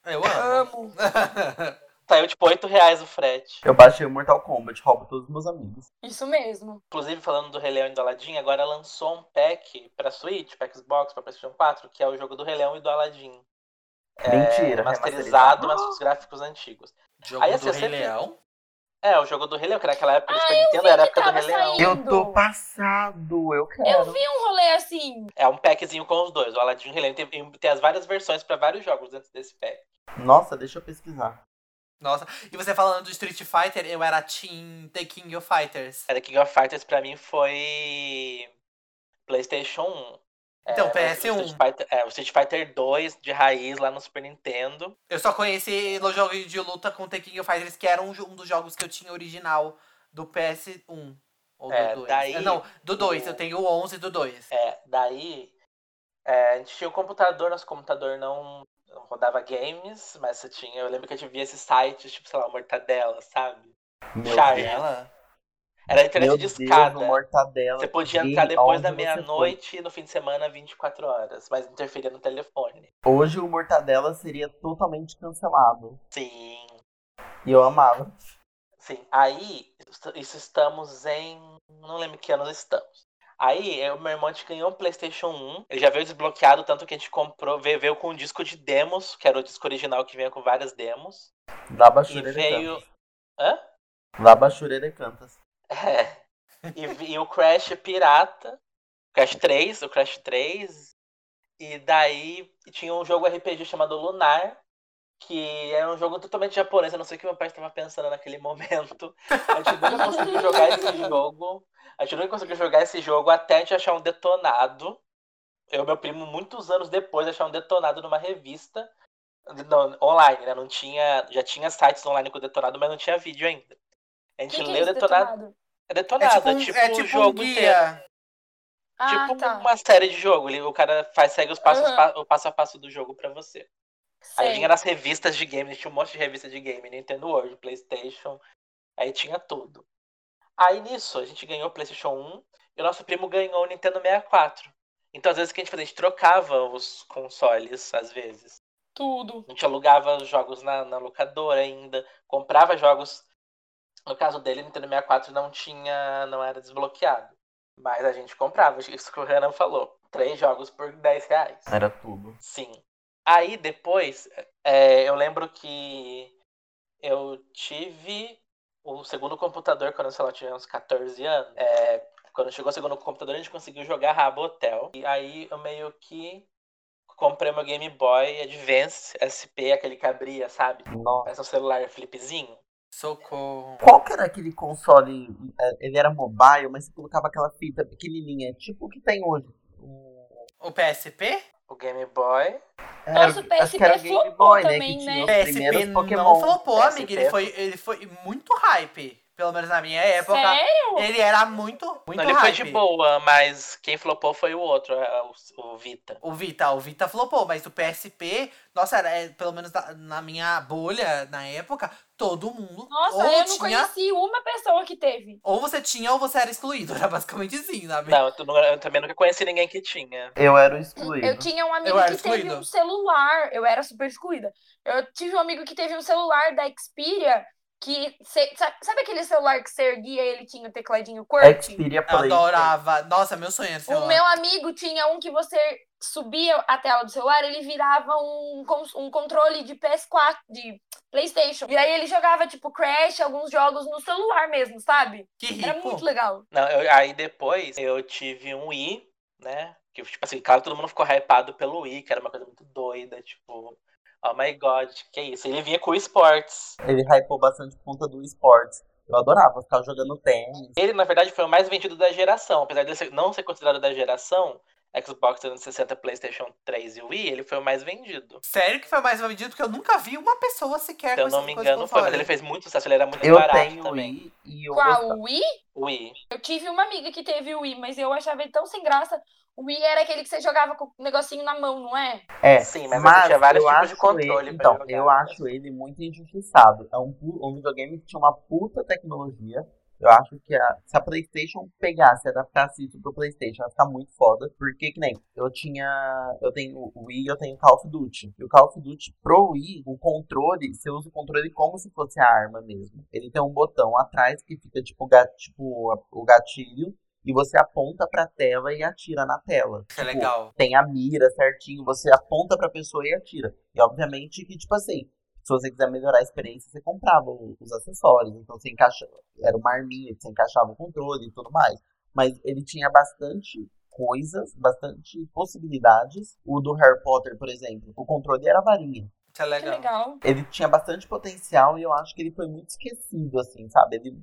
Speaker 1: Eu amo.
Speaker 2: Amo.
Speaker 4: Saiu tipo 8 reais o frete.
Speaker 3: Eu baixei o Mortal Kombat, roubo todos os meus amigos.
Speaker 2: Isso mesmo.
Speaker 4: Inclusive, falando do Rei Leão e do Aladdin, agora lançou um pack pra Switch, pra Xbox, pra PlayStation 4, que é o jogo do Rei Leão e do Aladdin. É,
Speaker 3: Mentira,
Speaker 4: Masterizado, mas com os gráficos antigos.
Speaker 1: Jogo
Speaker 4: Aí,
Speaker 1: do
Speaker 4: assim, eu
Speaker 1: Rei
Speaker 4: sempre-
Speaker 1: Leão?
Speaker 4: É, o jogo do Rei Leão, que naquela época do
Speaker 2: Ah,
Speaker 4: Super Nintendo era a época do Rei Leão.
Speaker 3: Eu tô passado, eu quero.
Speaker 2: Eu vi um rolê assim.
Speaker 4: É um packzinho com os dois, o Aladdin e o Rei Leão. Tem, tem as várias versões pra vários jogos dentro desse pack.
Speaker 3: Nossa, deixa eu pesquisar.
Speaker 1: Nossa, e você falando do Street Fighter, eu era Team The King of Fighters.
Speaker 4: Era King of Fighters pra mim foi PlayStation 1.
Speaker 1: Então,
Speaker 4: É,
Speaker 1: PS1.
Speaker 4: O Street, Fighter, é, o Street Fighter 2 de raiz lá no Super Nintendo.
Speaker 1: Eu só conheci o jogo de luta com The King of Fighters, que era um, um dos jogos que eu tinha original do PS1. Ou
Speaker 4: É,
Speaker 1: do 2.
Speaker 4: daí
Speaker 1: não, do 2.
Speaker 4: o-
Speaker 1: Eu tenho o 11 do 2.
Speaker 4: É, daí é, a gente tinha o computador, nosso computador não, não rodava games, mas você tinha. Eu lembro que a gente via esses sites, tipo, sei lá, Mortadela, sabe?
Speaker 3: Meu
Speaker 4: Charge.
Speaker 3: Deus.
Speaker 4: Era a internet
Speaker 3: Meu
Speaker 4: de escada.
Speaker 3: o Mortadela.
Speaker 4: Você podia entrar depois da meia-noite e no fim de semana 24 horas, mas interferia no telefone.
Speaker 3: Hoje o Mortadela seria totalmente cancelado.
Speaker 4: Sim,
Speaker 3: E eu amava.
Speaker 4: sim. Aí, isso estamos em. Não lembro que anos estamos. Aí, eu- meu irmão a gente ganhou um PlayStation 1. Ele já veio desbloqueado, tanto que a gente comprou. Veio, veio com um disco de demos, que era o disco original que vinha com várias demos.
Speaker 3: Lá
Speaker 4: E
Speaker 3: Bachurere
Speaker 4: veio.
Speaker 3: Cantas.
Speaker 4: Hã?
Speaker 3: Lá Bachurere Cantas.
Speaker 4: É. E, e o Crash Pirata. Crash 3, o Crash 3. E daí tinha um jogo RPG chamado Lunar. que é um jogo totalmente japonês. Eu não sei o que meu pai estava pensando naquele momento. A gente nunca conseguiu jogar esse jogo. A gente nunca conseguiu jogar esse jogo até a gente achar um detonado. Eu e meu primo, muitos anos depois, achar um detonado numa revista. Não, online, né? Não tinha. Já tinha sites online com detonado, mas não tinha vídeo ainda. A gente
Speaker 2: Que que é
Speaker 4: leu
Speaker 2: esse
Speaker 4: detonado.
Speaker 2: detonado?
Speaker 4: É detonado,
Speaker 1: É
Speaker 4: é
Speaker 1: tipo,
Speaker 4: tipo,
Speaker 1: um, é
Speaker 4: o
Speaker 1: tipo um
Speaker 4: jogo inteiro.
Speaker 1: guia.
Speaker 2: Ah,
Speaker 4: tipo
Speaker 2: tá.
Speaker 4: uma série de jogo. O cara faz, segue os passos, pa- o passo a passo do jogo pra você. Aí
Speaker 2: Sei.
Speaker 4: vinha nas revistas de game, tinha um monte de revista de game, Nintendo World, Playstation, aí tinha tudo. Aí nisso, a gente ganhou o Playstation 1 e o nosso primo ganhou o Nintendo 64. Então às vezes o que a gente fazia? A gente trocava os consoles, às vezes.
Speaker 2: Tudo.
Speaker 4: A gente alugava os jogos na, na locadora ainda, comprava jogos. No caso dele, Nintendo 64 não tinha. não era desbloqueado. Mas a gente comprava, isso que o Renan falou. Três jogos por 10 reais.
Speaker 3: Era tudo.
Speaker 4: Sim. Aí depois, é, eu lembro que eu tive o segundo computador quando, sei lá, eu tinha uns 14 anos. É, quando chegou o segundo computador, a gente conseguiu jogar Rabo Hotel. E aí eu meio que comprei meu Game Boy Advance SP, aquele que abria, sabe?
Speaker 3: Nossa.
Speaker 4: Parece um celular flipzinho.
Speaker 1: Socorro.
Speaker 3: Qual que era aquele console? é, Ele era mobile, mas você colocava aquela fita pequenininha, tipo o que tem hoje. O-
Speaker 1: O PSP?
Speaker 4: O Game Boy.
Speaker 3: Era-
Speaker 2: Nossa, o
Speaker 3: que era
Speaker 2: PSP
Speaker 3: Game
Speaker 2: flopou
Speaker 3: Boy,
Speaker 2: também,
Speaker 3: que
Speaker 2: né?
Speaker 3: tinha os
Speaker 1: PSP
Speaker 3: primeiros
Speaker 1: não
Speaker 3: Pokémon.
Speaker 1: flopou,
Speaker 4: PSP.
Speaker 1: amiga. Ele foi, ele foi muito hype. Pelo menos na minha época.
Speaker 2: Sério?
Speaker 1: Ele era muito, muito
Speaker 4: Não, ele foi
Speaker 1: hype.
Speaker 4: de boa, mas quem flopou foi o outro, é, o, o Vita.
Speaker 1: O Vita, o Vita flopou, mas o PSP, nossa, era, é, pelo menos na, na minha bolha, na época, todo mundo
Speaker 2: Nossa,
Speaker 1: ou
Speaker 2: eu não
Speaker 1: tinha,
Speaker 2: conheci uma pessoa que teve.
Speaker 1: ou você tinha ou você era excluído, era basicamente assim, sabe?
Speaker 4: Não, eu, não- eu também nunca conheci ninguém que tinha.
Speaker 3: Eu era excluído.
Speaker 2: Eu tinha um amigo que teve
Speaker 1: excluída.
Speaker 2: um celular. Eu era super excluída. Eu tive um amigo que teve um celular da Xperia que. cê- sabe, aquele celular que você erguia e ele tinha o tecladinho QWERTY?
Speaker 3: Xperia Play.
Speaker 1: adorava. Nossa, meu sonho era ser
Speaker 2: O meu amigo tinha um que você subia a tela do celular, ele virava um, um controle de PS4, de PlayStation. E aí ele jogava, tipo, Crash, alguns jogos no celular mesmo, sabe?
Speaker 1: Que
Speaker 2: Era
Speaker 1: rico.
Speaker 2: muito legal.
Speaker 4: Não, eu- aí depois eu tive um Wii, né? Que, tipo assim, claro, todo mundo ficou hypado pelo Wii, que era uma coisa muito doida, tipo, oh my god, que isso? Ele vinha com o Sports.
Speaker 3: Ele hypou bastante por conta do esportes. Eu adorava ficar jogando tênis.
Speaker 4: Ele, na verdade, foi o mais vendido da geração. Apesar de ser- não ser considerado da geração, Xbox 360, PlayStation 3 e Wii, ele foi o mais vendido.
Speaker 1: Sério que foi mais vendido, porque eu nunca vi uma pessoa sequer
Speaker 4: Se eu não me engano, foi, mas ele fez muito sucesso, ele era muito
Speaker 3: Eu
Speaker 4: barato
Speaker 3: tenho
Speaker 4: também.
Speaker 3: Wii e eu
Speaker 2: Qual?
Speaker 3: gostava.
Speaker 2: O Wii?
Speaker 4: Wii.
Speaker 2: Eu tive uma amiga que teve o Wii, mas eu achava ele tão sem graça. O Wii era aquele que você jogava com o negocinho na mão, não é?
Speaker 3: É,
Speaker 4: Sim, mas você tinha vários
Speaker 3: eu
Speaker 4: tipos de controle
Speaker 3: Ele, então,
Speaker 4: jogar,
Speaker 3: eu
Speaker 4: né?
Speaker 3: acho ele muito injustiçado. É um, um videogame que tinha uma puta tecnologia. Eu acho que a- se a PlayStation pegasse e adaptasse isso pro PlayStation, ia ficar muito foda. Porque, que nem, eu tinha. Eu tenho o Wii e eu tenho Call of Duty. E o Call of Duty pro Wii, o controle, você usa o controle como se fosse a arma mesmo. Ele tem um botão atrás que fica tipo, ga- tipo a- o gatilho. E você aponta pra tela e atira na tela.
Speaker 1: Isso é
Speaker 3: Tipo,
Speaker 1: legal.
Speaker 3: tem a mira certinho, você aponta pra pessoa e atira. E obviamente que, tipo assim, se você quiser melhorar a experiência, você comprava os acessórios. Então você encaixa. Era uma arminha que você encaixava o controle e tudo mais. Mas ele tinha bastante coisas, bastante possibilidades. O do Harry Potter, por exemplo, o controle era varinha.
Speaker 1: É
Speaker 2: Que
Speaker 1: legal.
Speaker 2: legal.
Speaker 3: Ele tinha bastante potencial e eu acho que ele foi muito esquecido, assim, sabe? Ele.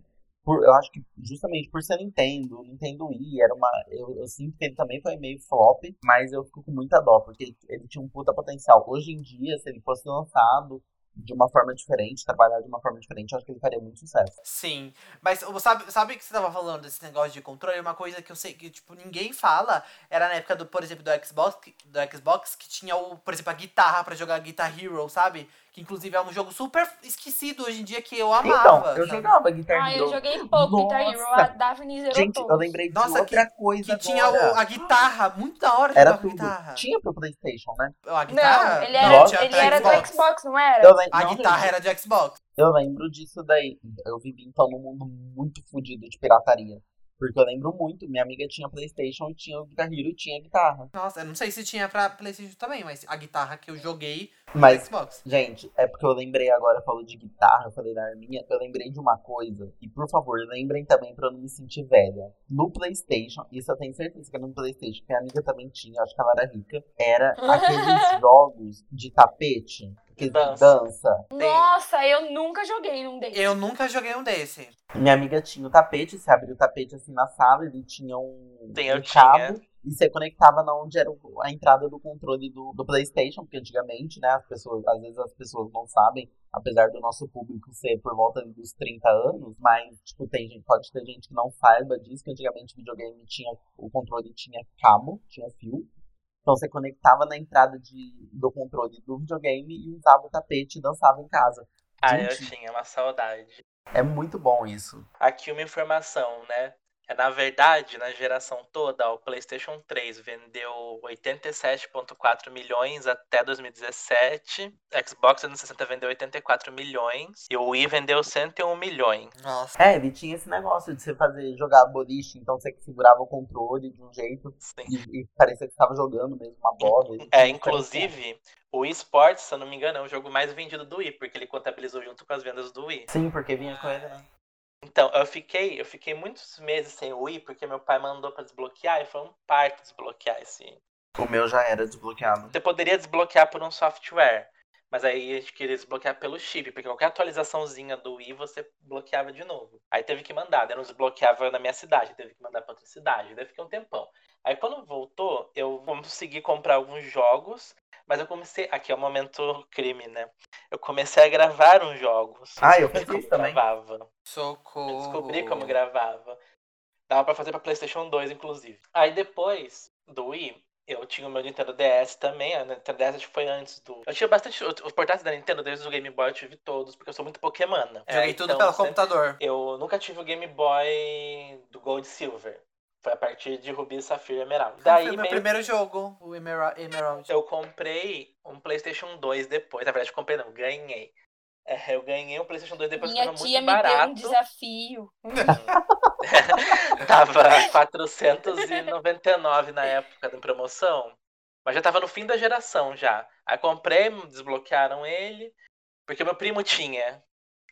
Speaker 3: Por- eu acho que justamente por ser Nintendo, Nintendo Wii, era uma. Eu, eu sinto que ele também foi meio flop, mas eu fico com muita dó, porque ele, ele tinha um puta potencial. Hoje em dia, se ele fosse lançado de uma forma diferente, trabalhar de uma forma diferente, eu acho que ele faria muito sucesso.
Speaker 1: Sim, mas sabe, sabe que você tava falando desse negócio de controle? Uma coisa que eu sei que, tipo, ninguém fala era na época do, por exemplo, do Xbox, do Xbox, que tinha o, por exemplo, a guitarra pra jogar Guitar Hero, sabe? Que inclusive é um jogo super esquecido hoje em dia que eu amava.
Speaker 3: então, eu
Speaker 1: sabe?
Speaker 3: jogava Guitar
Speaker 2: Ah,
Speaker 3: Hero.
Speaker 2: eu joguei pouco Guitar Hero. A Daphne zerou
Speaker 3: Gente,
Speaker 2: todos.
Speaker 3: eu lembrei de
Speaker 1: Nossa,
Speaker 3: outra coisa
Speaker 1: Que
Speaker 3: agora.
Speaker 1: tinha o- a guitarra, muito da hora
Speaker 3: Era tudo.
Speaker 1: guitarra.
Speaker 3: Tinha pro Playstation, né?
Speaker 1: A guitarra?
Speaker 2: Não, ele
Speaker 1: Não,
Speaker 2: era,
Speaker 1: tinha
Speaker 2: ele era do
Speaker 1: Xbox.
Speaker 2: Xbox, não era?
Speaker 1: A
Speaker 3: não,
Speaker 1: guitarra
Speaker 3: gente,
Speaker 1: era de Xbox.
Speaker 3: Eu lembro disso daí. Eu vivi então num mundo muito fodido de pirataria. Porque eu lembro muito, minha amiga tinha Playstation e tinha o Guitar Hero e tinha guitarra.
Speaker 1: Nossa, eu não sei se tinha pra Playstation também, mas a guitarra que eu joguei no
Speaker 3: Mas,
Speaker 1: Xbox.
Speaker 3: gente, é porque eu lembrei agora, falou de guitarra, eu falei da arminha, eu lembrei de uma coisa. E por favor, lembrem também pra eu não me sentir velha. No Playstation, isso eu tenho certeza que era no Playstation, que a amiga também tinha, acho que ela era rica. Era aqueles jogos de tapete. Que
Speaker 4: Dança.
Speaker 3: dança.
Speaker 2: Nossa, eu nunca joguei num desses.
Speaker 1: Eu nunca joguei um desse.
Speaker 3: Minha amiga tinha o tapete, você abriu o tapete assim na sala, ele tinha um,
Speaker 4: Sim, eu
Speaker 3: um
Speaker 4: tinha.
Speaker 3: cabo e você conectava na onde era a entrada do controle do, do Playstation, porque antigamente, né, as pessoas, às vezes as pessoas não sabem, apesar do nosso público ser por volta dos 30 anos, mas, tipo, tem gente, pode ter gente que não saiba disso, que antigamente o videogame tinha, o controle tinha cabo, tinha fio. Então você conectava na entrada de, do controle do videogame e usava o tapete e dançava em casa.
Speaker 4: Ah, eu tinha uma saudade.
Speaker 3: É muito bom isso.
Speaker 4: Aqui uma informação, né? É, na verdade, na geração toda, o PlayStation 3 vendeu 87,4 milhões até 2017. Xbox 360 vendeu 84 milhões. E o Wii vendeu 101 milhões.
Speaker 1: Nossa.
Speaker 3: É, ele tinha esse negócio de você fazer jogar boliche, então você segurava o controle de um jeito
Speaker 4: Sim.
Speaker 3: e, e parecia que estava jogando mesmo uma bola.
Speaker 4: É, inclusive, o Wii Sports, se eu não me engano, é o jogo mais vendido do Wii, porque ele contabilizou junto com as vendas do Wii.
Speaker 3: Sim, porque vinha com ele, né?
Speaker 4: Então, eu fiquei, eu fiquei muitos meses sem o Wii, porque meu pai mandou pra desbloquear e foi um parto desbloquear esse.
Speaker 3: O meu já era desbloqueado.
Speaker 4: Você poderia desbloquear por um software, mas aí a gente queria desbloquear pelo chip, porque qualquer atualizaçãozinha do Wii você bloqueava de novo. Aí teve que mandar, daí não desbloqueava na minha cidade, teve que mandar pra outra cidade, daí fiquei um tempão. Aí quando voltou, eu consegui comprar alguns jogos, mas eu comecei. Aqui é o momento crime, né? Eu comecei a gravar uns jogos.
Speaker 3: Ah, eu fiz isso também.
Speaker 4: Gravava.
Speaker 1: Socorro.
Speaker 4: Eu descobri como gravava. Dava pra fazer pra PlayStation 2, inclusive. Aí depois do Wii, eu tinha o meu Nintendo DS também. A Nintendo DS acho que foi antes do. Eu tinha bastante. Os portáteis da Nintendo, desde o Game Boy, eu tive todos, porque eu sou muito Pokémon.
Speaker 1: Joguei tudo pelo computador.
Speaker 4: Eu nunca tive o Game Boy do Gold e Silver. Foi a partir de Rubi, Safira e Emerald. Daí
Speaker 1: Foi meu
Speaker 4: meio
Speaker 1: primeiro jogo, o Emerald. Emerald.
Speaker 4: eu comprei um PlayStation 2 depois. Na verdade, eu comprei não, ganhei. É, eu ganhei um PlayStation 2 depois que
Speaker 2: Minha
Speaker 4: tava
Speaker 2: tia
Speaker 4: muito
Speaker 2: me deu
Speaker 4: barato.
Speaker 2: um desafio.
Speaker 4: tava 499 na época da promoção. Mas já tava no fim da geração já. Aí comprei, desbloquearam ele. Porque meu primo tinha.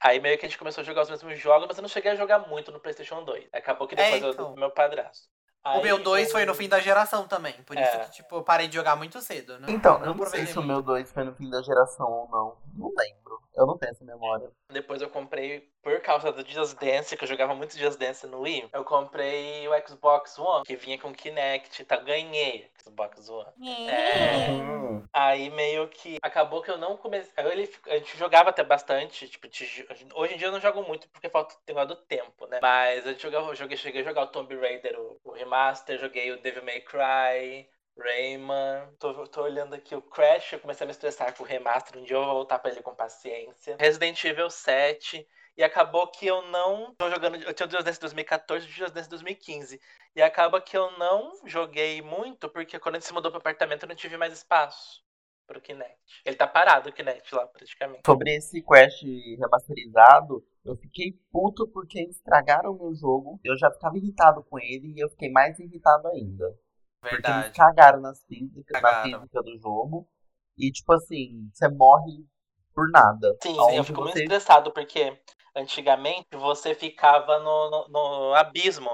Speaker 4: Aí meio que a gente começou a jogar os mesmos jogos, mas eu não cheguei a jogar muito no PlayStation 2. Acabou que depois
Speaker 1: É,
Speaker 4: eu
Speaker 1: então.
Speaker 4: pro meu padrasto.
Speaker 1: O
Speaker 4: Aí
Speaker 1: meu 2
Speaker 4: eu-
Speaker 1: foi no fim da geração também. Por isso
Speaker 4: É.
Speaker 1: que, tipo, eu parei de jogar muito cedo, né?
Speaker 3: Então, eu não sei se o meu 2 foi no fim da geração ou não. Não lembro. Eu não tenho essa memória.
Speaker 4: Depois eu comprei, por causa do Just Dance, que eu jogava muito Just Dance no Wii, eu comprei o Xbox One, que vinha com Kinect, tá? Ganhei o Xbox One. É.
Speaker 3: Hum.
Speaker 4: Aí meio que acabou que eu não comecei. Ele, a gente jogava até bastante. Tipo, te- hoje em dia eu não jogo muito porque falta tem do tempo, né? Mas eu jogava, eu joguei, cheguei a jogar o Tomb Raider, o, o remaster, joguei o Devil May Cry. Rayman, tô, tô olhando aqui o Crash, eu comecei a me estressar com o remaster, um dia eu vou voltar pra ele com paciência. Resident Evil 7, e acabou que eu não tô jogando. Eu tinha o Just Dance 2014 e o Just Dance 2015. E acaba que eu não joguei muito, porque quando a gente se mudou pro apartamento eu não tive mais espaço pro Kinect. Ele tá parado o Kinect lá, praticamente.
Speaker 3: Sobre esse Crash remasterizado, eu fiquei puto porque estragaram o meu jogo. Eu já ficava irritado com ele e eu fiquei mais irritado ainda. Porque eles
Speaker 1: Verdade.
Speaker 3: cagaram nas físicas, na
Speaker 1: Cagaram.
Speaker 3: física do jogo. E tipo assim, você morre por nada.
Speaker 4: Sim, sim, eu fico muito
Speaker 3: você-
Speaker 4: estressado, porque antigamente você ficava no, no, no abismo.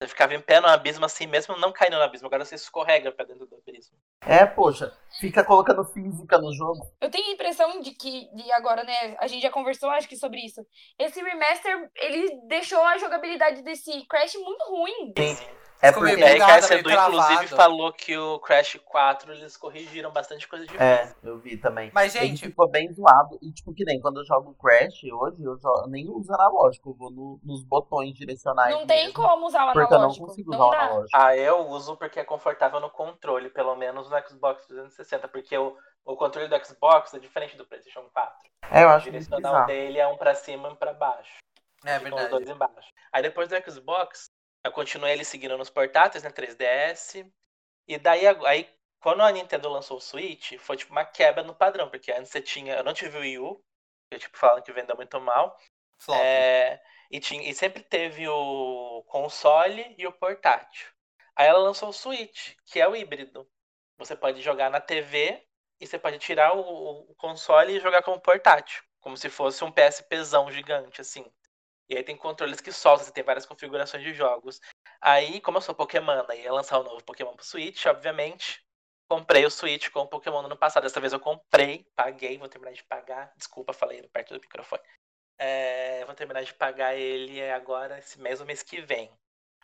Speaker 4: Você ficava em pé no abismo assim, mesmo não caindo no abismo. Agora você escorrega pra dentro do abismo.
Speaker 3: É, poxa, fica colocando física no jogo.
Speaker 2: Eu tenho a impressão de que, de agora, né, a gente já conversou, acho que, sobre isso. Esse remaster, ele deixou a jogabilidade desse Crash muito ruim.
Speaker 3: É
Speaker 1: Ficou
Speaker 3: porque.
Speaker 1: Meio
Speaker 4: Sedu, inclusive, falou que o Crash 4 eles corrigiram bastante coisa de
Speaker 3: É, eu vi também.
Speaker 1: Mas,
Speaker 3: Ele
Speaker 1: gente,
Speaker 3: ficou bem zoado. E, tipo, que nem quando eu jogo Crash hoje, eu, jogo, nem uso analógico. Eu vou no- nos botões direcionais.
Speaker 2: Não tem
Speaker 3: mesmo,
Speaker 2: como usar o
Speaker 3: Porque eu não
Speaker 2: analógico.
Speaker 3: consigo
Speaker 2: Não
Speaker 3: usar o
Speaker 2: dá.
Speaker 3: analógico.
Speaker 4: Ah, eu uso porque é confortável no controle, pelo menos no Xbox 360, porque o, o controle do Xbox é diferente do PlayStation 4.
Speaker 3: É, eu
Speaker 4: O
Speaker 3: acho muito
Speaker 4: direcional dele é um pra cima e um pra baixo.
Speaker 1: é
Speaker 4: os
Speaker 1: verdade.
Speaker 4: dois embaixo. Aí depois do Xbox, eu continuei ele seguindo nos portáteis, né, 3DS. E daí, aí, quando a Nintendo lançou o Switch, foi tipo uma quebra no padrão, porque antes você tinha, eu não tive o Wii U, que tipo falam que vendeu muito mal.
Speaker 1: Flop.
Speaker 4: É, e, tinha, e sempre teve o console e o portátil. Aí ela lançou o Switch, que é o híbrido. Você pode jogar na TV e você pode tirar o, o console e jogar como portátil. Como se fosse um PSPzão gigante, assim. E aí tem controles que soltam, você tem várias configurações de jogos. Aí, como eu sou Pokémon, aí ia lançar o novo Pokémon pro Switch, obviamente. comprei o Switch com o Pokémon no ano passado. Dessa vez eu comprei, paguei, vou terminar de pagar. Desculpa, falei perto do microfone. É, vou terminar de pagar ele agora, esse ou mês que vem.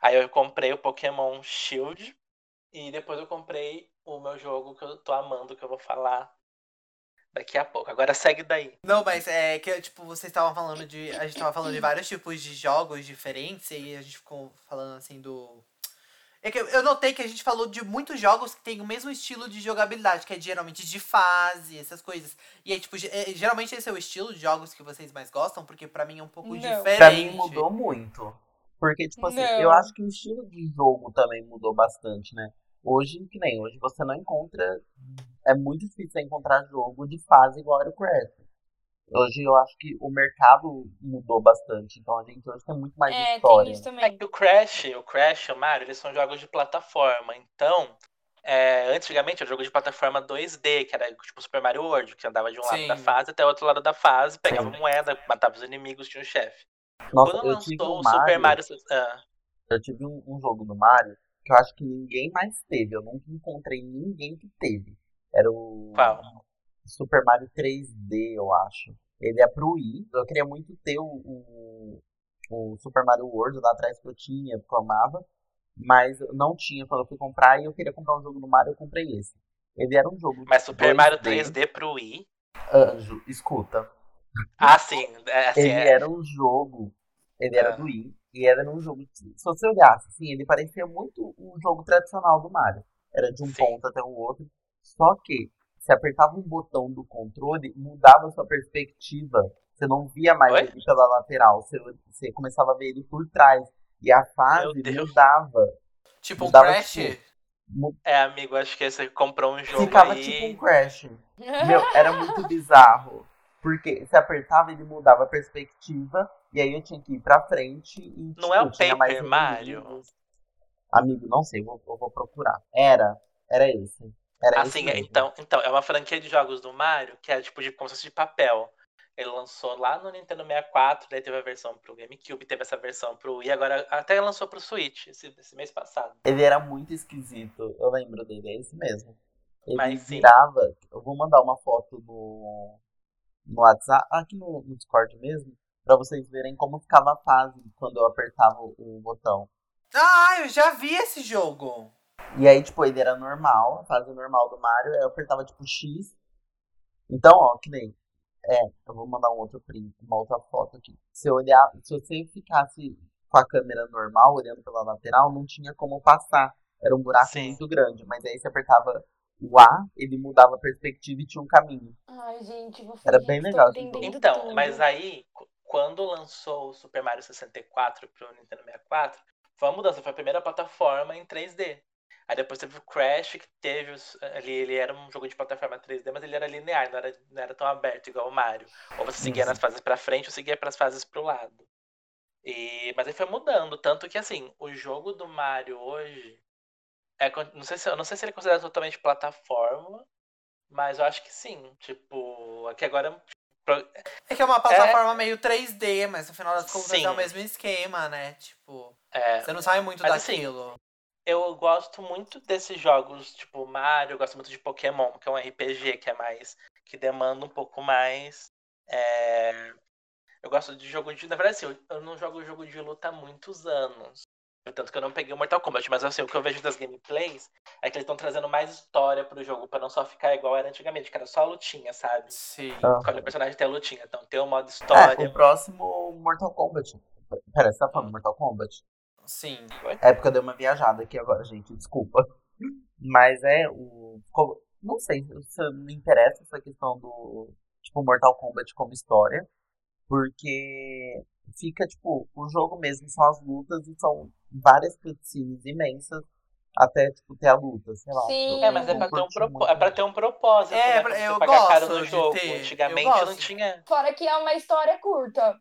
Speaker 4: Aí eu comprei o Pokémon Shield e depois eu comprei o meu jogo que eu tô amando, que eu vou falar daqui a pouco. Agora segue daí.
Speaker 1: Não, mas é que, tipo, vocês estavam falando de. A gente tava falando de vários tipos de jogos diferentes, e a gente ficou falando assim do. É que eu notei que a gente falou de muitos jogos que tem o mesmo estilo de jogabilidade, que é geralmente de fase, essas coisas. E aí, tipo, é, geralmente esse é o estilo de jogos que vocês mais gostam, porque para mim é um pouco Não. diferente.
Speaker 3: Pra mim mudou muito. Porque, tipo assim, Não. eu acho que o estilo de jogo também mudou bastante, né? Hoje, que nem hoje, você não encontra. É muito difícil encontrar jogo de fase igual era o Crash. Hoje eu acho que o mercado mudou bastante, então a gente hoje tem muito mais é, história. Tem isso
Speaker 4: também. É que o Crash, o Crash e o Mario, eles são jogos de plataforma. Então, é, antigamente era jogo de plataforma 2D, que era tipo Super Mario World, que andava de um Sim. lado da fase até o outro lado da fase, pegava Sim. moeda, matava os inimigos, tinha um chefe.
Speaker 3: Quando lançou o Super Mario. Ah. Eu tive um, um jogo do Mario que eu acho que ninguém mais teve. Eu nunca encontrei ninguém que teve. Era o? Super Mario 3D, eu acho. Ele é pro Wii. Eu queria muito ter o, o, o Super Mario World lá atrás que eu tinha, que eu amava. Mas eu não tinha quando eu fui comprar e eu queria comprar um jogo do Mario, eu comprei esse. Ele era um jogo.
Speaker 4: Mas Super 2D. Mario 3D pro Wii?
Speaker 3: Anjo, escuta.
Speaker 4: Ah, sim. É, assim,
Speaker 3: ele
Speaker 4: é.
Speaker 3: era um jogo. Ele era ah. do Wii. E era um jogo. Se você olhasse, assim, ele parecia muito um jogo tradicional do Mario. Era de um sim. ponto até o outro. Só que você apertava um botão do controle, mudava sua perspectiva. Você não via mais Oi? ele pela lateral, você, você começava a ver ele por trás. E a fase mudava.
Speaker 1: Tipo mudava, um Crash?
Speaker 4: Tipo, é, amigo, acho que você comprou um jogo
Speaker 3: Ficava
Speaker 4: aí...
Speaker 3: tipo um Crash. Meu, era muito bizarro. Porque você apertava, ele mudava a perspectiva. E aí eu tinha que ir pra frente e.
Speaker 4: Não tipo, é o Paper Mario?
Speaker 3: Amigo, não sei, eu vou, vou procurar. Era, era esse. Era
Speaker 4: assim, então, então, é uma franquia de jogos do Mario que é tipo de, como se fosse de papel. Ele lançou lá no Nintendo 64, daí teve a versão pro GameCube, teve essa versão pro Wii, agora até lançou pro Switch esse, esse mês passado.
Speaker 3: Ele era muito esquisito, eu lembro dele, é esse mesmo. Ele Mas, virava, eu vou mandar uma foto no, no WhatsApp, aqui no, no Discord mesmo, para vocês verem como ficava a fase quando eu apertava o botão.
Speaker 1: Ah, eu já vi esse jogo.
Speaker 3: E aí, tipo, ele era normal, a fase normal do Mario, eu apertava, tipo, X. Então, ó, que nem. É, eu vou mandar um outro print, uma outra foto aqui. Se eu olhar, se você ficasse com a câmera normal, olhando pela lateral, não tinha como passar. Era um buraco Sim. muito grande. Mas aí você apertava o A, ele mudava a perspectiva e tinha um caminho.
Speaker 2: Ai, gente, vou
Speaker 3: Era bem legal.
Speaker 4: Então, tudo. mas aí, quando lançou o Super Mario 64 pro Nintendo 64, foi uma mudança, foi a primeira plataforma em 3D. Aí depois teve o Crash, que teve os, ali, ele era um jogo de plataforma 3D, mas ele era linear, não era, não era tão aberto igual o Mario. Ou você seguia nas fases para frente ou seguia para as fases para o lado. E, mas aí foi mudando, tanto que assim, o jogo do Mario hoje é, não sei se eu não sei se ele é considerado totalmente plataforma, mas eu acho que sim. Tipo, aqui agora
Speaker 1: é que é uma plataforma é... meio 3D, mas no final das contas sim. é o mesmo esquema, né? Tipo, é. você não sai muito mas, assim, daquilo. Assim,
Speaker 4: eu gosto muito desses jogos, tipo Mario, eu gosto muito de Pokémon, que é um RPG que é mais. que demanda um pouco mais. É... Eu gosto de jogo de. Na verdade, assim, eu não jogo jogo de luta há muitos anos. Tanto que eu não peguei o Mortal Kombat, mas assim, o que eu vejo das gameplays é que eles estão trazendo mais história pro jogo, pra não só ficar igual era antigamente, que era só a lutinha, sabe?
Speaker 1: Sim.
Speaker 4: Escolhe o personagem tem a lutinha. Então tem o modo história.
Speaker 3: É, o próximo Mortal Kombat. Pera, você tá falando Mortal Kombat?
Speaker 1: Sim.
Speaker 3: É porque eu dei uma viajada aqui agora, gente, desculpa. Mas é o. Não sei se me interessa essa questão do. Tipo, Mortal Kombat como história. Porque fica, tipo, o jogo mesmo são as lutas e são várias cutscenes imensas até, tipo, ter a luta, sei lá.
Speaker 2: Sim.
Speaker 4: É, mas é pra, ter um propo... é pra ter um propósito. É, né? eu pagar caro no jogo. Ter. Antigamente não tinha.
Speaker 2: Fora que é uma história curta.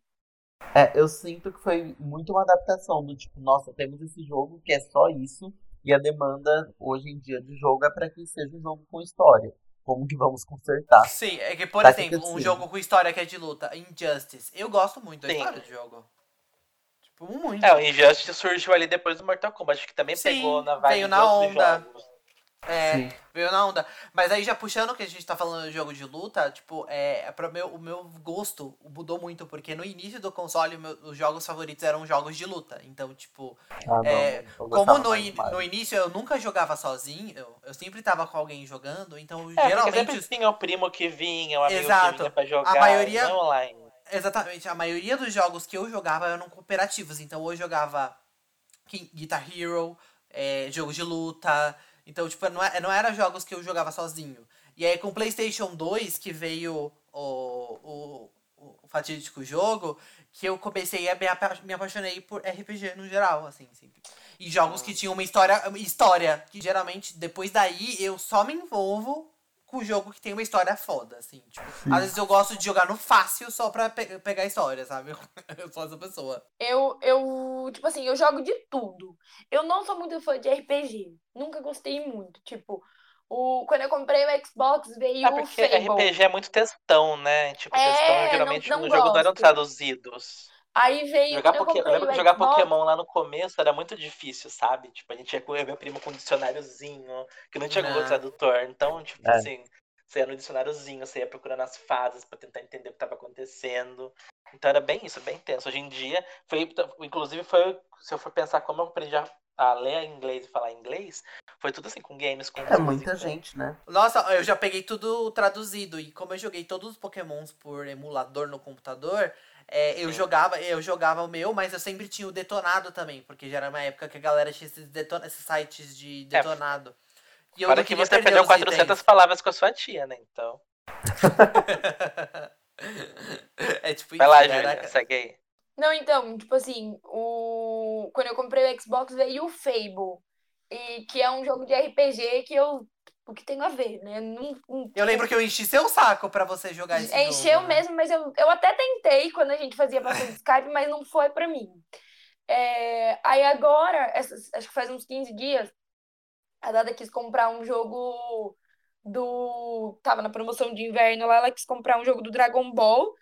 Speaker 3: É, eu sinto que foi muito uma adaptação do tipo, nossa, temos esse jogo que é só isso, e a demanda hoje em dia de jogo é para que seja um jogo com história. Como que vamos consertar?
Speaker 1: Sim, é que, por exemplo, que um jogo com história que é de luta, Injustice, eu gosto muito da Sim. história do jogo. Tipo, muito.
Speaker 4: É, o Injustice surgiu ali depois do Mortal Kombat, que também Sim, pegou na
Speaker 1: vibe veio na onda.
Speaker 4: Jogos.
Speaker 1: É,
Speaker 3: Sim.
Speaker 1: veio na onda. Mas aí já puxando que a gente tá falando de jogo de luta, tipo, é, para meu, o meu gosto mudou muito, porque no início do console meu- os jogos favoritos eram jogos de luta. Então, tipo,
Speaker 3: Ah,
Speaker 1: É, como no, in- no início eu nunca jogava sozinho, eu, eu sempre tava com alguém jogando, então
Speaker 4: É,
Speaker 1: geralmente.
Speaker 4: sempre tinha o primo que vinha, o amigo
Speaker 1: Exato.
Speaker 4: que vinha pra jogar.
Speaker 1: maioria-
Speaker 4: Não online.
Speaker 1: Exatamente, a maioria dos jogos que eu jogava eram cooperativos. Então eu jogava Guitar Hero, é, jogo de luta. Então, tipo, não, é- não era jogos que eu jogava sozinho. E aí com o PlayStation 2, que veio o, o, o fatídico jogo, que eu comecei a me, apa- me apaixonei por RPG no geral, assim, sempre. E jogos que tinham uma história, história, que geralmente depois daí eu só me envolvo com o jogo que tem uma história foda, assim. Tipo,
Speaker 3: Sim.
Speaker 1: às vezes eu gosto de jogar no fácil só pra pe- pegar a história, sabe? Eu sou essa pessoa.
Speaker 2: Eu, eu, tipo assim, eu jogo de tudo. Eu não sou muito fã de RPG. Nunca gostei muito. Tipo, o, quando eu comprei o Xbox, veio
Speaker 4: É
Speaker 2: o
Speaker 4: porque
Speaker 2: Fable.
Speaker 4: RPG é muito textão, né? Tipo,
Speaker 2: É,
Speaker 4: textão
Speaker 2: não-
Speaker 4: geralmente
Speaker 2: não
Speaker 4: no jogo não eram
Speaker 2: gosto.
Speaker 4: traduzidos.
Speaker 2: Aí veio,
Speaker 4: Jogar
Speaker 2: eu
Speaker 4: Poké- eu lembro que
Speaker 2: o
Speaker 4: jogar
Speaker 2: Xbox,
Speaker 4: Pokémon lá no começo era muito difícil, sabe? Tipo, a gente ia com e meu primo com um dicionáriozinho, que não tinha Google. Tradutor. Então, tipo
Speaker 3: É.
Speaker 4: assim, você ia no dicionáriozinho, você ia procurando as fases pra tentar entender o que tava acontecendo. Então era bem isso, bem tenso. Hoje em dia, foi, inclusive foi, se eu for pensar como eu aprendi a, a ler inglês e falar inglês, foi tudo assim, com games, com
Speaker 3: É muita gente, né?
Speaker 1: Nossa, eu já peguei tudo traduzido. E como eu joguei todos os Pokémons por emulador no computador, é, eu
Speaker 4: Sim.
Speaker 1: jogava, eu jogava o meu, mas eu sempre tinha o detonado também, porque já era uma época que a galera tinha esses, detona- esses sites de detonado. E eu
Speaker 4: Fora
Speaker 1: não
Speaker 4: que você perdeu
Speaker 1: os
Speaker 4: 400
Speaker 1: itens.
Speaker 4: palavras com a sua tia, né? Então.
Speaker 1: é tipo
Speaker 4: Vai lá,
Speaker 1: isso, era-
Speaker 4: Júlia, segue aí.
Speaker 2: Não, então, tipo assim, o... quando eu comprei o Xbox veio o Fable. E que é um jogo de RPG que eu. O que tem a ver, né? Não, não-
Speaker 1: Eu lembro que eu enchi seu saco pra você jogar esse
Speaker 2: Encheu
Speaker 1: jogo, né?
Speaker 2: mesmo, mas eu, eu até tentei quando a gente fazia bastante Skype, mas não foi pra mim. É, aí agora, essas- acho que faz uns 15 dias, a Dada quis comprar um jogo do. Tava na promoção de inverno lá, ela quis comprar um jogo do Dragon Ball,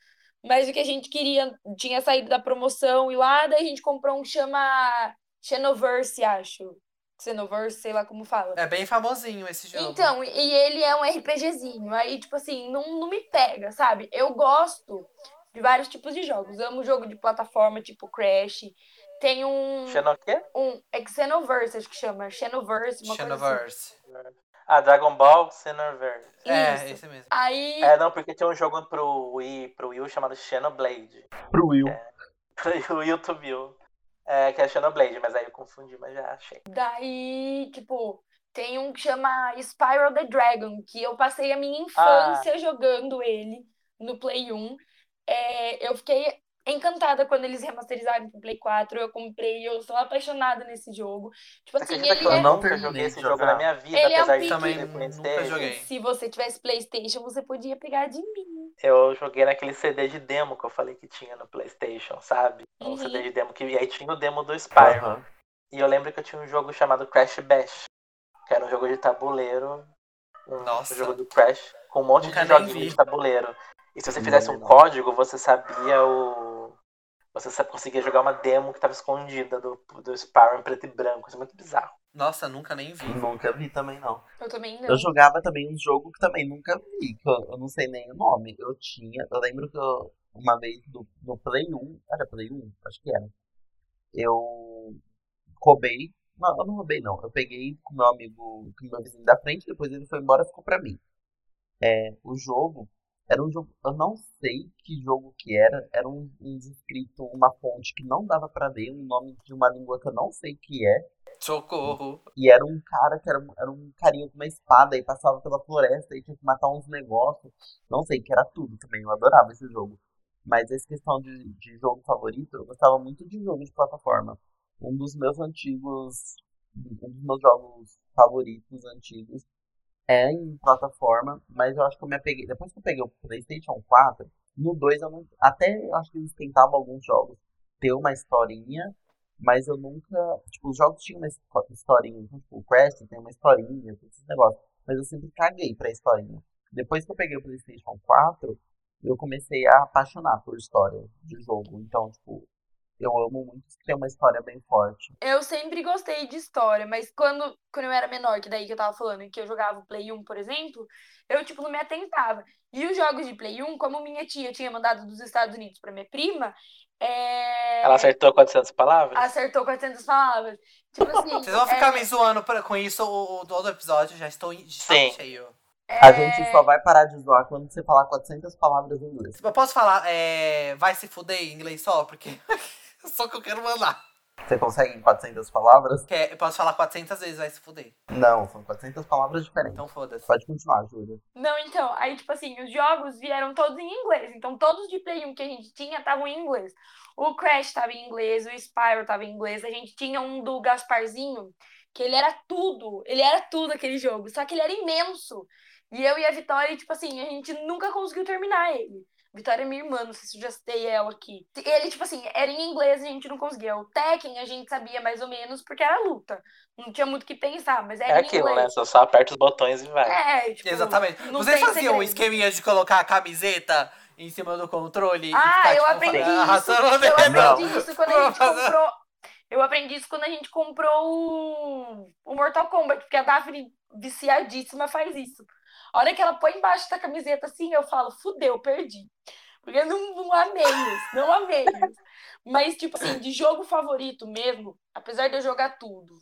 Speaker 2: mas o que a gente queria tinha saído da promoção e lá, daí a gente comprou um que chama Xenoverse, acho. Xenoverse, sei lá como fala.
Speaker 1: É bem famosinho esse jogo.
Speaker 2: Então, e ele é um RPGzinho. Aí, tipo assim, não, não me pega, sabe? Eu gosto de vários tipos de jogos. Amo jogo de plataforma, tipo Crash. Tem um.
Speaker 4: Xeno o quê?
Speaker 2: um é Xenoverse, acho que chama. Xenoverse, uma coisa assim.
Speaker 4: Ah, Dragon Ball Xenoverse.
Speaker 1: É,
Speaker 2: Isso.
Speaker 1: esse mesmo.
Speaker 2: Aí.
Speaker 4: É, não, porque tinha um jogo pro Wii, pro Wii chamado Xenoblade.
Speaker 3: Pro Will.
Speaker 4: Pro Wii U to Bill. É, que é Xenoblade, mas aí eu confundi, mas já achei.
Speaker 2: Daí, tipo, tem um que chama Spiral the Dragon, que eu passei a minha infância jogando ele no Play 1. É, eu fiquei encantada quando eles remasterizaram pro Play 4. Eu comprei, eu sou apaixonada nesse jogo. Tipo assim,
Speaker 4: acredita
Speaker 2: ele
Speaker 4: que eu
Speaker 2: é.
Speaker 3: não
Speaker 4: joguei esse jogo
Speaker 3: jogar.
Speaker 4: na minha vida,
Speaker 2: Ele é um
Speaker 4: apesar de
Speaker 1: Também
Speaker 4: ter
Speaker 1: nunca
Speaker 4: PlayStation.
Speaker 1: joguei.
Speaker 2: Se você tivesse PlayStation, você podia pegar de mim.
Speaker 4: Eu joguei naquele CD de demo que eu falei que tinha no PlayStation, sabe? Um
Speaker 2: Uhum.
Speaker 4: CD de demo que e aí tinha o demo do Spyro.
Speaker 3: Aham.
Speaker 4: E eu lembro que eu tinha um jogo chamado Crash Bash, que era um jogo de tabuleiro. Um
Speaker 1: Nossa.
Speaker 4: jogo do Crash, com um monte
Speaker 1: Nunca
Speaker 4: de joguinhos de tabuleiro. E se você fizesse um código, você sabia o. Você conseguia jogar uma demo que estava escondida do, do Spyro em preto e branco. Isso é muito bizarro.
Speaker 1: Nossa, nunca nem vi.
Speaker 3: Nunca vi também, não.
Speaker 2: Eu também não.
Speaker 3: Eu jogava também um jogo que também nunca vi, que eu, eu não sei nem o nome. Eu tinha, eu lembro que eu, uma vez do, no Play 1, era Play 1? Acho que era. Eu roubei, não, eu não roubei não, eu peguei com meu amigo, com meu vizinho da frente, depois ele foi embora e ficou pra mim. É, o jogo, era um jogo, eu não sei que jogo que era, era um, um escrito, uma fonte que não dava pra ler, um nome de uma língua que eu não sei que é.
Speaker 1: Socorro.
Speaker 3: E era um cara que era, era um carinha com uma espada e passava pela floresta e tinha que matar uns negócios. Não sei, que era tudo também. Eu adorava esse jogo. Mas essa questão de, de jogo favorito, eu gostava muito de jogo de plataforma. Um dos meus antigos. Um dos meus jogos favoritos antigos é em plataforma, mas eu acho que eu me apeguei. Depois que eu peguei o PlayStation 4, no 2 eu não. Até eu acho que eles tentavam alguns jogos ter uma historinha, mas eu nunca. Tipo, os jogos tinham uma historinha. Então, tipo, o Crash tem uma historinha, todos esses negócios. Mas eu sempre caguei pra historinha. Depois que eu peguei o PlayStation 4, eu comecei a apaixonar por história de jogo. Então, tipo, Eu amo muito que tem uma história bem forte.
Speaker 2: Eu sempre gostei de história, mas quando, quando eu era menor, que daí que eu tava falando, que eu jogava o Play 1, por exemplo, eu, tipo, não me atentava. E os jogos de Play 1, como minha tia tinha mandado dos Estados Unidos pra minha prima, é...
Speaker 4: Ela acertou 400 palavras?
Speaker 2: acertou 400 palavras. Tipo assim.
Speaker 1: Vocês vão ficar
Speaker 2: é,
Speaker 1: me zoando pra- com isso o, o, todo o episódio, já estou
Speaker 4: Sim.
Speaker 1: cheio.
Speaker 3: A
Speaker 2: é,
Speaker 3: gente só vai parar de zoar quando você falar 400 palavras em inglês.
Speaker 1: Eu posso falar, é, vai se fuder em inglês só? Porque só que eu quero mandar.
Speaker 3: Você consegue em 400 palavras?
Speaker 1: Quer- Eu posso falar 400 vezes, vai se fuder.
Speaker 3: Não, são 400 palavras diferentes.
Speaker 1: Então foda-se.
Speaker 3: Pode continuar, Júlia.
Speaker 2: Não, então, aí, tipo assim, os jogos vieram todos em inglês. Então, todos de Play 1 que a gente tinha estavam em inglês. O Crash tava em inglês, o Spyro tava em inglês. A gente tinha um do Gasparzinho, que ele era tudo. Ele era tudo aquele jogo. Só que ele era imenso. E eu e a Vitória, tipo assim, a gente nunca conseguiu terminar ele. Vitória é minha irmã, não sei se eu já citei ela aqui. Ele, tipo assim, era em inglês e a gente não conseguia. O Tekken a gente sabia mais ou menos porque era luta. Não tinha muito o que pensar, mas era
Speaker 4: É
Speaker 2: em
Speaker 4: aquilo, né?
Speaker 2: inglês.
Speaker 4: Você só aperta os botões e vai.
Speaker 2: É, tipo,
Speaker 1: Exatamente.
Speaker 2: não
Speaker 1: Vocês faziam um esqueminha de colocar a camiseta em cima do controle? e
Speaker 2: Ah,
Speaker 1: ficar,
Speaker 2: eu
Speaker 1: tipo,
Speaker 2: aprendi isso. Eu aprendi isso quando a gente comprou. Eu aprendi isso quando a gente comprou o, o Mortal Kombat, porque a Daphne, viciadíssima, faz isso. A hora que ela põe embaixo da camiseta assim, eu falo, fudeu, perdi. Porque não, não amei isso, não amei isso. Mas, tipo assim, de jogo favorito mesmo, apesar de eu jogar tudo,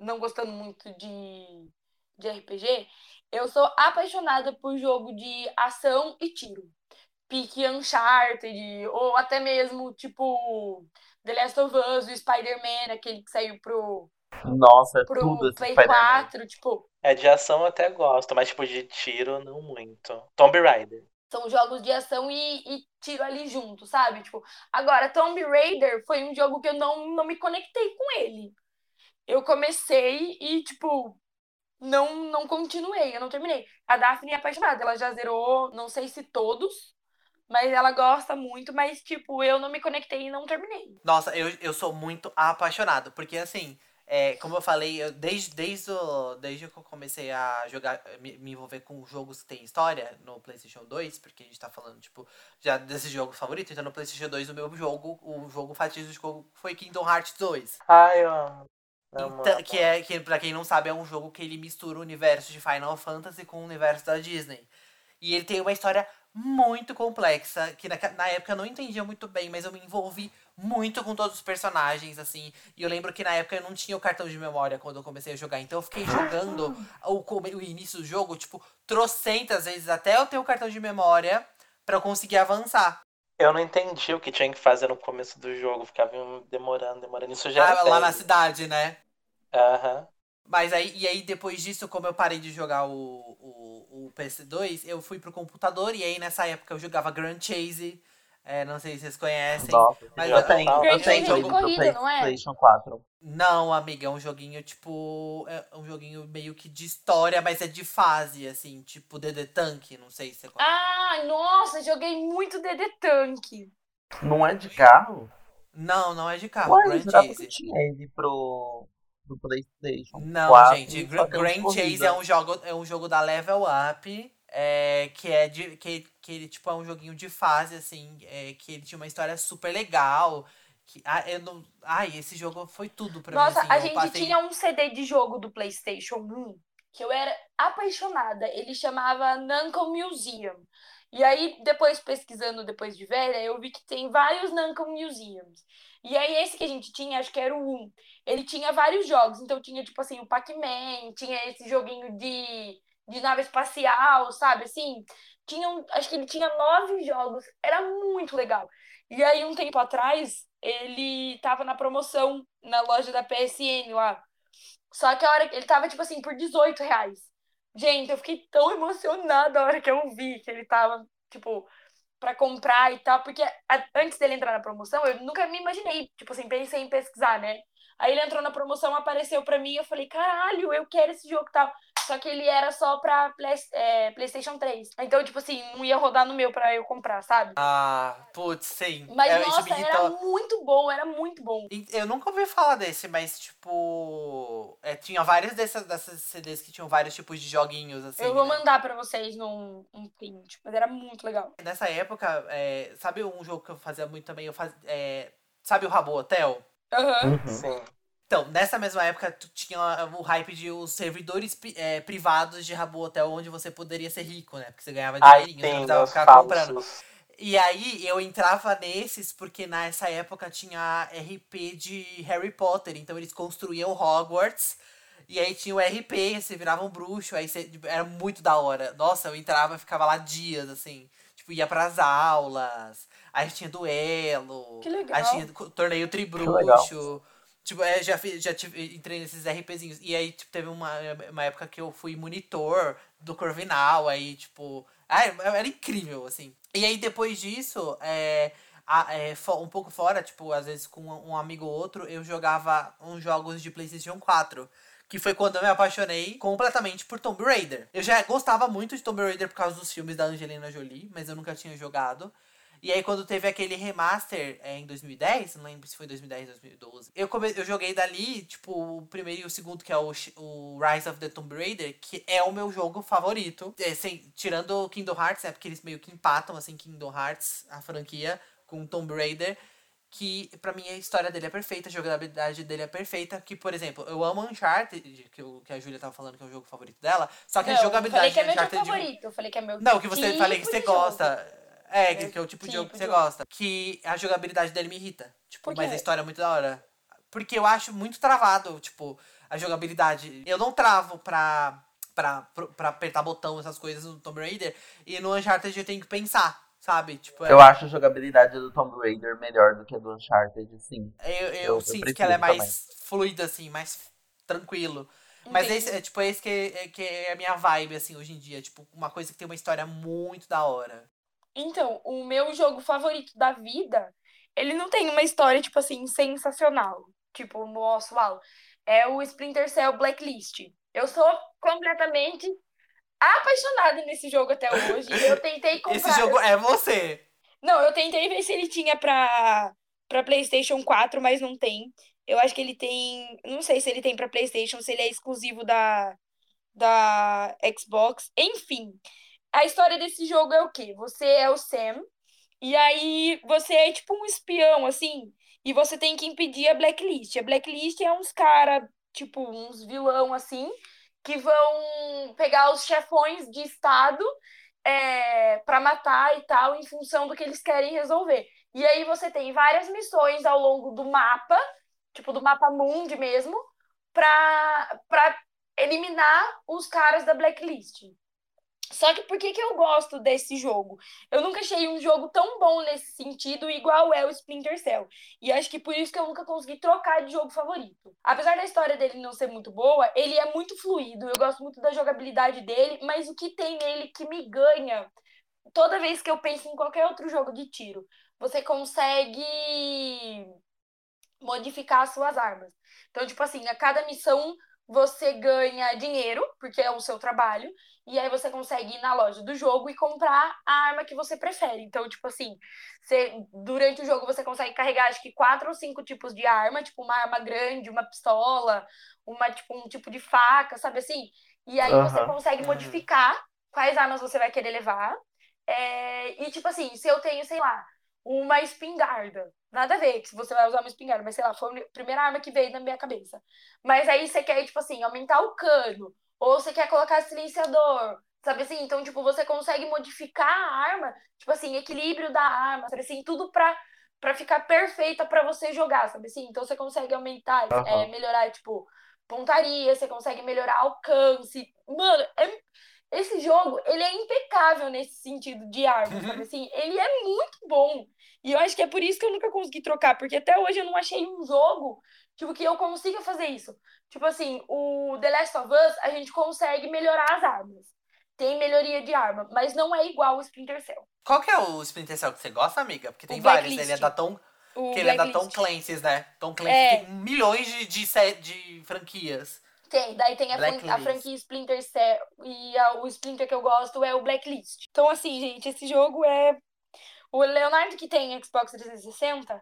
Speaker 2: não gostando muito de, de RPG, eu sou apaixonada por jogo de ação e tiro. Pique Uncharted, ou até mesmo, tipo, The Last of Us, o Spider-Man, aquele que saiu pro,
Speaker 3: Nossa, é
Speaker 2: pro
Speaker 3: tudo esse
Speaker 2: Play
Speaker 3: Spider-Man.
Speaker 2: 4, tipo,
Speaker 4: É de ação eu até gosto, mas tipo de tiro não muito. Tomb Raider.
Speaker 2: são jogos de ação e, e tiro ali junto, sabe? Tipo, agora, Tomb Raider foi um jogo que eu não, não me conectei com ele. Eu comecei e, tipo, não, não continuei, eu não terminei. A Daphne é apaixonada, ela já zerou, não sei se todos, mas ela gosta muito, mas, tipo, eu não me conectei e não terminei.
Speaker 1: Nossa, eu, eu sou muito apaixonado, porque assim, é, como eu falei, eu, desde, desde, o, desde que eu comecei a jogar, me, me envolver com jogos que tem história no PlayStation 2, porque a gente tá falando, tipo, já desse jogo favorito, então no PlayStation 2 o meu jogo, o jogo fatídico foi Kingdom Hearts 2.
Speaker 4: Ai, eu amo.
Speaker 1: Então, que é, que pra quem não sabe, é um jogo que ele mistura o universo de Final Fantasy com o universo da Disney. E ele tem uma história muito complexa, que na, na época eu não entendia muito bem, mas eu me envolvi muito com todos os personagens, assim. E eu lembro que na época eu não tinha o cartão de memória quando eu comecei a jogar. Então eu fiquei jogando o, come- o início do jogo, tipo, trocentas vezes até eu ter o cartão de memória pra eu conseguir avançar.
Speaker 4: Eu não entendi o que tinha que fazer no começo do jogo. Ficava demorando, demorando. Isso já era
Speaker 1: Ah, lá na cidade, né?
Speaker 4: Aham.
Speaker 1: Mas aí, e aí depois disso, como eu parei de jogar o, o, o PS2, eu fui pro computador e aí nessa época eu jogava Grand Chase. É, não sei se vocês conhecem.
Speaker 3: Nossa,
Speaker 1: Mas
Speaker 3: eu
Speaker 1: eu-
Speaker 3: tenho, eu tenho
Speaker 2: Chase é de
Speaker 3: jogo
Speaker 2: corrida,
Speaker 3: pro
Speaker 2: não é?
Speaker 3: PlayStation 4.
Speaker 1: Não, amiga, é um joguinho tipo. É um joguinho meio que de história, mas é de fase, assim, tipo DD Tank, não sei se você conhece.
Speaker 2: Ah, nossa, joguei muito DD Tank.
Speaker 3: Não é de carro?
Speaker 1: Não, não é de carro,
Speaker 3: Ué,
Speaker 1: Grand
Speaker 3: jurava que
Speaker 1: Chase.
Speaker 3: tinha ele pro, pro PlayStation
Speaker 1: Não,
Speaker 3: 4.
Speaker 1: gente, Grand. Chase é um jogo, é um jogo da Level Up, é, que é de. Que, que ele, tipo, é um joguinho de fase, assim, é, que ele tinha uma história super legal. Que, ah, eu não, ai, esse jogo foi tudo pra
Speaker 2: Nossa,
Speaker 1: mim. Assim,
Speaker 2: a gente
Speaker 1: passei-
Speaker 2: tinha um CD de jogo do PlayStation 1 que eu era apaixonada. Ele chamava Namco Museum. E aí, depois pesquisando depois de velha, eu vi que tem vários Namco Museums. E aí, esse que a gente tinha, acho que era o 1. Ele tinha vários jogos. Então, tinha, tipo assim, o Pac-Man, tinha esse joguinho de, de nave espacial, sabe? Assim, tinha um- acho que ele tinha nove jogos. Era muito legal. E aí, um tempo atrás, ele tava na promoção na loja da PSN lá. Só que a hora que ele tava, tipo assim, por 18 reais. Gente, eu fiquei tão emocionada a hora que eu vi que ele tava, tipo, pra comprar e tal. Porque antes dele entrar na promoção, eu nunca me imaginei, tipo assim, pensei em pesquisar, né? Aí ele entrou na promoção, apareceu pra mim, eu falei, caralho, eu quero esse jogo e tal. Só que ele era só pra Play- é, PlayStation 3. Então, tipo assim, não ia rodar no meu pra eu comprar, sabe?
Speaker 1: Ah, putz, sim.
Speaker 2: Mas,
Speaker 1: É,
Speaker 2: nossa, era muito bom, era muito bom.
Speaker 1: E Eu nunca ouvi falar desse, mas tipo. é, tinha vários dessas, dessas CDs que tinham vários tipos de joguinhos, assim.
Speaker 2: eu vou
Speaker 1: né?
Speaker 2: mandar pra vocês num um print, mas era muito legal.
Speaker 1: Nessa época, é, sabe um jogo que eu fazia muito também? Eu faz, é, Sabe o Rabo Hotel?
Speaker 2: Aham.
Speaker 3: Uhum.
Speaker 4: Sim.
Speaker 1: Então, nessa mesma época, tu tinha o hype de os servidores é, privados de Rabo Hotel, onde você poderia ser rico, né? Porque você ganhava dinheirinho, você precisava
Speaker 4: os
Speaker 1: ficar comprando.
Speaker 4: falsos.
Speaker 1: E aí eu entrava nesses porque nessa época tinha RP de Harry Potter, então eles construíam Hogwarts. E aí tinha o RP, você virava um bruxo, aí você, era muito da hora. Nossa, eu entrava e ficava lá dias, assim. Tipo, ia pras aulas, aí tinha duelo,
Speaker 2: Que legal.
Speaker 1: aí tinha torneio
Speaker 3: legal.
Speaker 1: Tipo, é, já, já tive, entrei nesses RPzinhos. E aí, tipo, teve uma, uma época que eu fui monitor do Corvinal, aí, tipo. Ah, era incrível, assim. E aí, depois disso, é, a- é, um pouco fora, tipo, às vezes com um amigo ou outro, eu jogava uns jogos de PlayStation 4. Que foi quando eu me apaixonei completamente por Tomb Raider. Eu já gostava muito de Tomb Raider por causa dos filmes da Angelina Jolie, mas eu nunca tinha jogado. E aí, quando teve aquele remaster é, em 2010, não lembro se foi 2010, 2012, eu, come... eu joguei dali, tipo, o primeiro e o segundo, que é o, o Rise of the Tomb Raider, que é o meu jogo favorito. É, sem... Tirando o Kingdom Hearts, né? Porque eles meio que empatam, assim, Kingdom Hearts, a franquia, com Tomb Raider. Que pra mim a história dele é perfeita, a jogabilidade dele é perfeita. Que, por exemplo, eu amo Uncharted, que, o- que a Júlia tava falando que é o jogo favorito dela. Só que a
Speaker 2: Não,
Speaker 1: jogabilidade
Speaker 2: falei que é meu jogo favorito. Eu falei que é meu
Speaker 1: Não, que você
Speaker 2: tipo
Speaker 1: falei que você
Speaker 2: de jogo.
Speaker 1: gosta. É, que, que é o tipo de jogo que você gosta. Que a jogabilidade dele me irrita. Tipo, mas a história é muito da hora. Porque eu acho muito travado, tipo, a jogabilidade. Eu não travo pra, pra, pra apertar botão, essas coisas no Tomb Raider. E no Uncharted eu tenho que pensar, sabe? Tipo, é-
Speaker 3: Eu acho a jogabilidade do Tomb Raider melhor do que a do Uncharted, sim.
Speaker 1: eu, eu,
Speaker 3: eu- eu
Speaker 1: sinto que
Speaker 3: prefiro
Speaker 1: ela é mais
Speaker 3: também.
Speaker 1: fluida, assim, mais tranquilo. Mas
Speaker 2: Entendi.
Speaker 1: esse, é, tipo, esse que é, que é a minha vibe, assim, hoje em dia. Tipo, uma coisa que tem uma história muito da hora.
Speaker 2: Então, o meu jogo favorito da vida, ele não tem uma história, tipo assim, sensacional. Tipo, nossa, uau. É o Splinter Cell Blacklist. Eu sou completamente apaixonada nesse jogo até hoje. Eu tentei comprar.
Speaker 1: Esse jogo é você.
Speaker 2: Não, eu tentei ver se ele tinha pra, pra PlayStation 4, mas não tem. Eu acho que ele tem. Não sei se ele tem pra PlayStation, se ele é exclusivo da, da Xbox. Enfim, a história desse jogo é o quê? Você é o Sam, e aí você é tipo um espião, assim, e você tem que impedir a Blacklist. A Blacklist é uns cara, tipo, uns vilão, assim, que vão pegar os chefões de estado é, para matar e tal, em função do que eles querem resolver. E aí você tem várias missões ao longo do mapa, tipo do mapa mundi mesmo, pra, pra eliminar os caras da blacklist. Só que por que, que eu gosto desse jogo? Eu nunca achei um jogo tão bom nesse sentido, igual é o Splinter Cell. E acho que por isso que eu nunca consegui trocar de jogo favorito. Apesar da história dele não ser muito boa, ele é muito fluido. Eu gosto muito da jogabilidade dele, mas o que tem nele que me ganha toda vez que eu penso em qualquer outro jogo de tiro, você consegue modificar as suas armas. Então, tipo assim, a cada missão você ganha dinheiro, porque é o seu trabalho, e aí você consegue ir na loja do jogo e comprar a arma que você prefere. Então, tipo assim, você, durante o jogo você consegue carregar acho que quatro ou cinco tipos de arma, tipo uma arma grande, uma pistola, uma tipo um tipo de faca, sabe assim? E aí você
Speaker 3: Aham.
Speaker 2: consegue
Speaker 1: Uhum.
Speaker 2: modificar quais armas você vai querer levar. É, e tipo assim, se eu tenho, sei lá, uma espingarda. Nada a ver que você vai usar uma espingarda, mas sei lá, foi a primeira arma que veio na minha cabeça. Mas aí você quer, tipo assim, aumentar o cano, ou você quer colocar silenciador, sabe assim? Então, tipo, você consegue modificar a arma, tipo assim, equilíbrio da arma, sabe assim? Tudo pra, pra ficar perfeita pra você jogar, sabe assim? Então você consegue aumentar,
Speaker 3: Aham.
Speaker 2: é, melhorar, tipo, pontaria, você consegue melhorar alcance. Mano, é- esse jogo, ele é impecável nesse sentido de arma, sabe assim? Ele é muito bom. E eu acho que é por isso que eu nunca consegui trocar, porque até hoje eu não achei um jogo tipo, que eu consiga fazer isso. Tipo assim, o The Last of Us, a gente consegue melhorar as armas. Tem melhoria de arma, mas não é igual o Splinter Cell.
Speaker 1: Qual que é o Splinter Cell que você gosta, amiga? Porque tem
Speaker 2: O
Speaker 1: vários, né? Ele é da Tom,
Speaker 2: O
Speaker 1: que ele é da Tom. Clancy's, né? Tom Clancy
Speaker 2: É.
Speaker 1: tem milhões de, de, de franquias.
Speaker 2: Tem, daí tem a, fran- a franquia Splinter Cell e a- o Splinter que eu gosto é o Blacklist. Então, assim, gente, esse jogo é. O Leonardo que tem Xbox 360?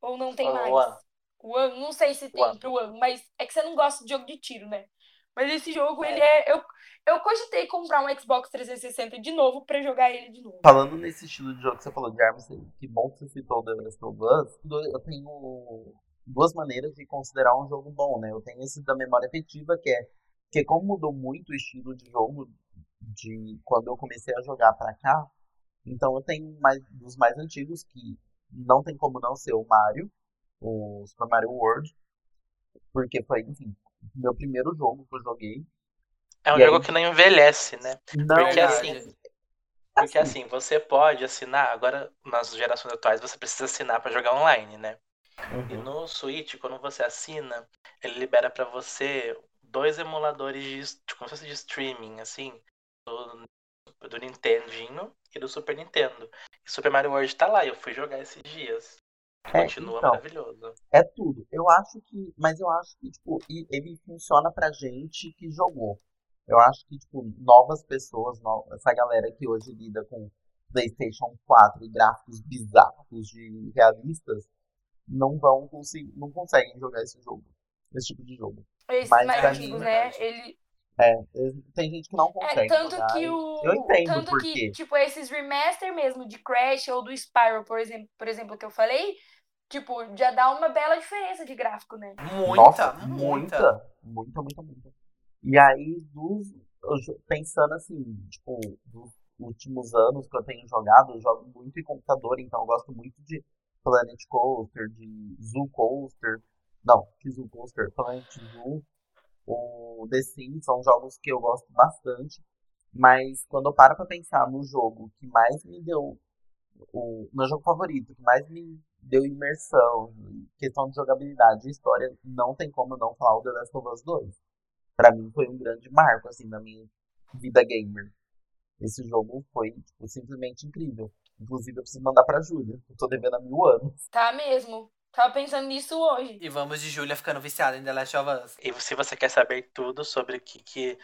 Speaker 2: Ou não tem mais?
Speaker 4: One.
Speaker 2: O One, não sei se tem
Speaker 4: One.
Speaker 2: pro One, mas é que você não gosta de jogo de tiro, né? Mas esse jogo, ele é. Eu, eu cogitei comprar um Xbox 360 de novo pra jogar ele de novo.
Speaker 3: Falando nesse estilo de jogo que você falou de armas, que bom que você citou o The Last of Us, eu tenho duas maneiras de considerar um jogo bom, né? Eu tenho esse da memória afetiva, que é que como mudou muito o estilo de jogo de quando eu comecei a jogar para cá, então eu tenho mais dos mais antigos que não tem como não ser o Mario, o Super Mario World, porque foi, enfim, meu primeiro jogo que eu joguei.
Speaker 4: É um e jogo aí... que não envelhece, né?
Speaker 3: Não,
Speaker 4: porque assim, porque assim, você pode assinar, agora nas gerações atuais você precisa assinar para jogar online, né? Uhum. E no Switch, quando você assina, ele libera para você dois emuladores de, como se fosse de streaming, assim, do, do Nintendinho e do Super Nintendo. E Super Mario World tá lá, eu fui jogar esses dias. É, Continua então, maravilhoso.
Speaker 3: É tudo. Eu acho que. Mas eu acho que, tipo, ele funciona pra gente que jogou. Eu acho que, tipo, novas pessoas, essa galera que hoje lida com PlayStation 4 e gráficos bizarros de realistas, não vão conseguir, não conseguem jogar esse jogo. Esse tipo de jogo.
Speaker 2: Esses Mas, mais antigos, né? Ele,
Speaker 3: é, tem gente que não é, consegue.
Speaker 2: É, tanto
Speaker 3: jogar.
Speaker 2: que o.
Speaker 3: Eu entendo
Speaker 2: tanto
Speaker 3: por
Speaker 2: que,
Speaker 3: quê.
Speaker 2: tipo, esses remaster mesmo de Crash ou do Spyro, por exemplo, por exemplo, que eu falei, tipo, já dá uma bela diferença de gráfico, né?
Speaker 1: Muita,
Speaker 3: Nossa,
Speaker 1: muita.
Speaker 3: Muita, muita, muita, muita. E aí, dos, pensando assim, tipo, dos últimos anos que eu tenho jogado, eu jogo muito em computador, então eu gosto muito de Planet Coaster, de Zoo Coaster. Não, que Zoo Coaster? Planet Zoo o The Sims são jogos que eu gosto bastante, mas quando eu paro pra pensar no jogo que mais me deu, o meu jogo favorito, que mais me deu imersão, questão de jogabilidade e história, não tem como não falar o The Last of Us 2. Pra mim foi um grande marco, assim, na minha vida gamer. Esse jogo foi, tipo, simplesmente incrível. Inclusive, eu preciso mandar pra Júlia. Eu tô devendo há mil anos.
Speaker 2: Tá mesmo. Tava pensando nisso hoje.
Speaker 1: E vamos de Julia ficando viciada em The Last of Us.
Speaker 4: E se você quer saber tudo sobre o que, que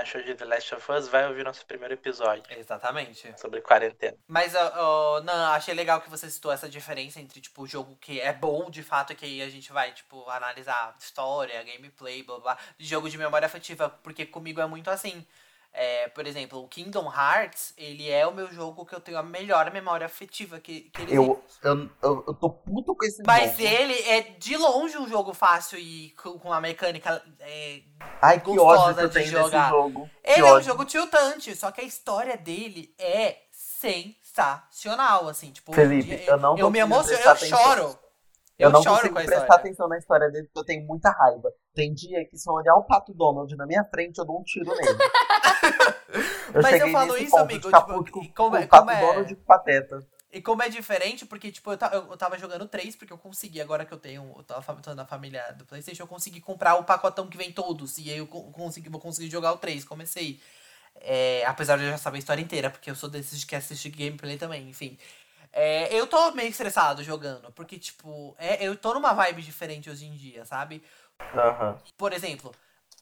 Speaker 4: achou de The Last of Us, vai ouvir nosso primeiro episódio.
Speaker 1: Exatamente.
Speaker 4: Sobre quarentena.
Speaker 1: Mas, uh, uh, não, achei legal que você citou essa diferença entre, tipo, o jogo que é bom, de fato, que aí a gente vai, tipo, analisar história, gameplay, blá, blá, de jogo de memória afetiva, porque comigo é muito assim. É, por exemplo, o Kingdom Hearts, ele é o meu jogo que eu tenho a melhor memória afetiva que, que ele
Speaker 3: eu, eu, eu, eu, tô puto com esse
Speaker 1: Mas
Speaker 3: jogo.
Speaker 1: ele é de longe um jogo fácil e com, uma mecânica é,
Speaker 3: Ai, que ódio que eu tenho jogar. jogo.
Speaker 1: Ele
Speaker 3: que
Speaker 1: é
Speaker 3: ódio.
Speaker 1: um jogo tiltante, só que a história dele é sensacional, assim, tipo...
Speaker 3: Felipe, eu não
Speaker 1: Eu me emociono, eu choro.
Speaker 3: Eu,
Speaker 1: Eu,
Speaker 3: não
Speaker 1: choro
Speaker 3: consigo prestar
Speaker 1: história.
Speaker 3: atenção na história dele porque eu tenho muita raiva. Tem dia que se eu olhar o Pato Donald na minha frente, eu dou um tiro nele. eu
Speaker 1: Mas eu falo isso,
Speaker 3: ponto
Speaker 1: amigo,
Speaker 3: de
Speaker 1: tipo, e como
Speaker 3: com
Speaker 1: é- como é-
Speaker 3: e o Pateta.
Speaker 1: E como é diferente, porque, tipo, eu, eu, eu tava jogando três, porque eu consegui, agora que eu tenho, eu tava tô na família do Playstation, eu consegui comprar o pacotão que vem todos. E aí eu co- consegui, vou conseguir jogar o três, comecei. É, apesar de eu já saber a história inteira, porque eu sou desses que assiste gameplay também, enfim. É, eu tô meio estressado jogando, porque, tipo, é, eu tô numa vibe diferente hoje em dia, sabe?
Speaker 3: Aham.
Speaker 1: Por exemplo,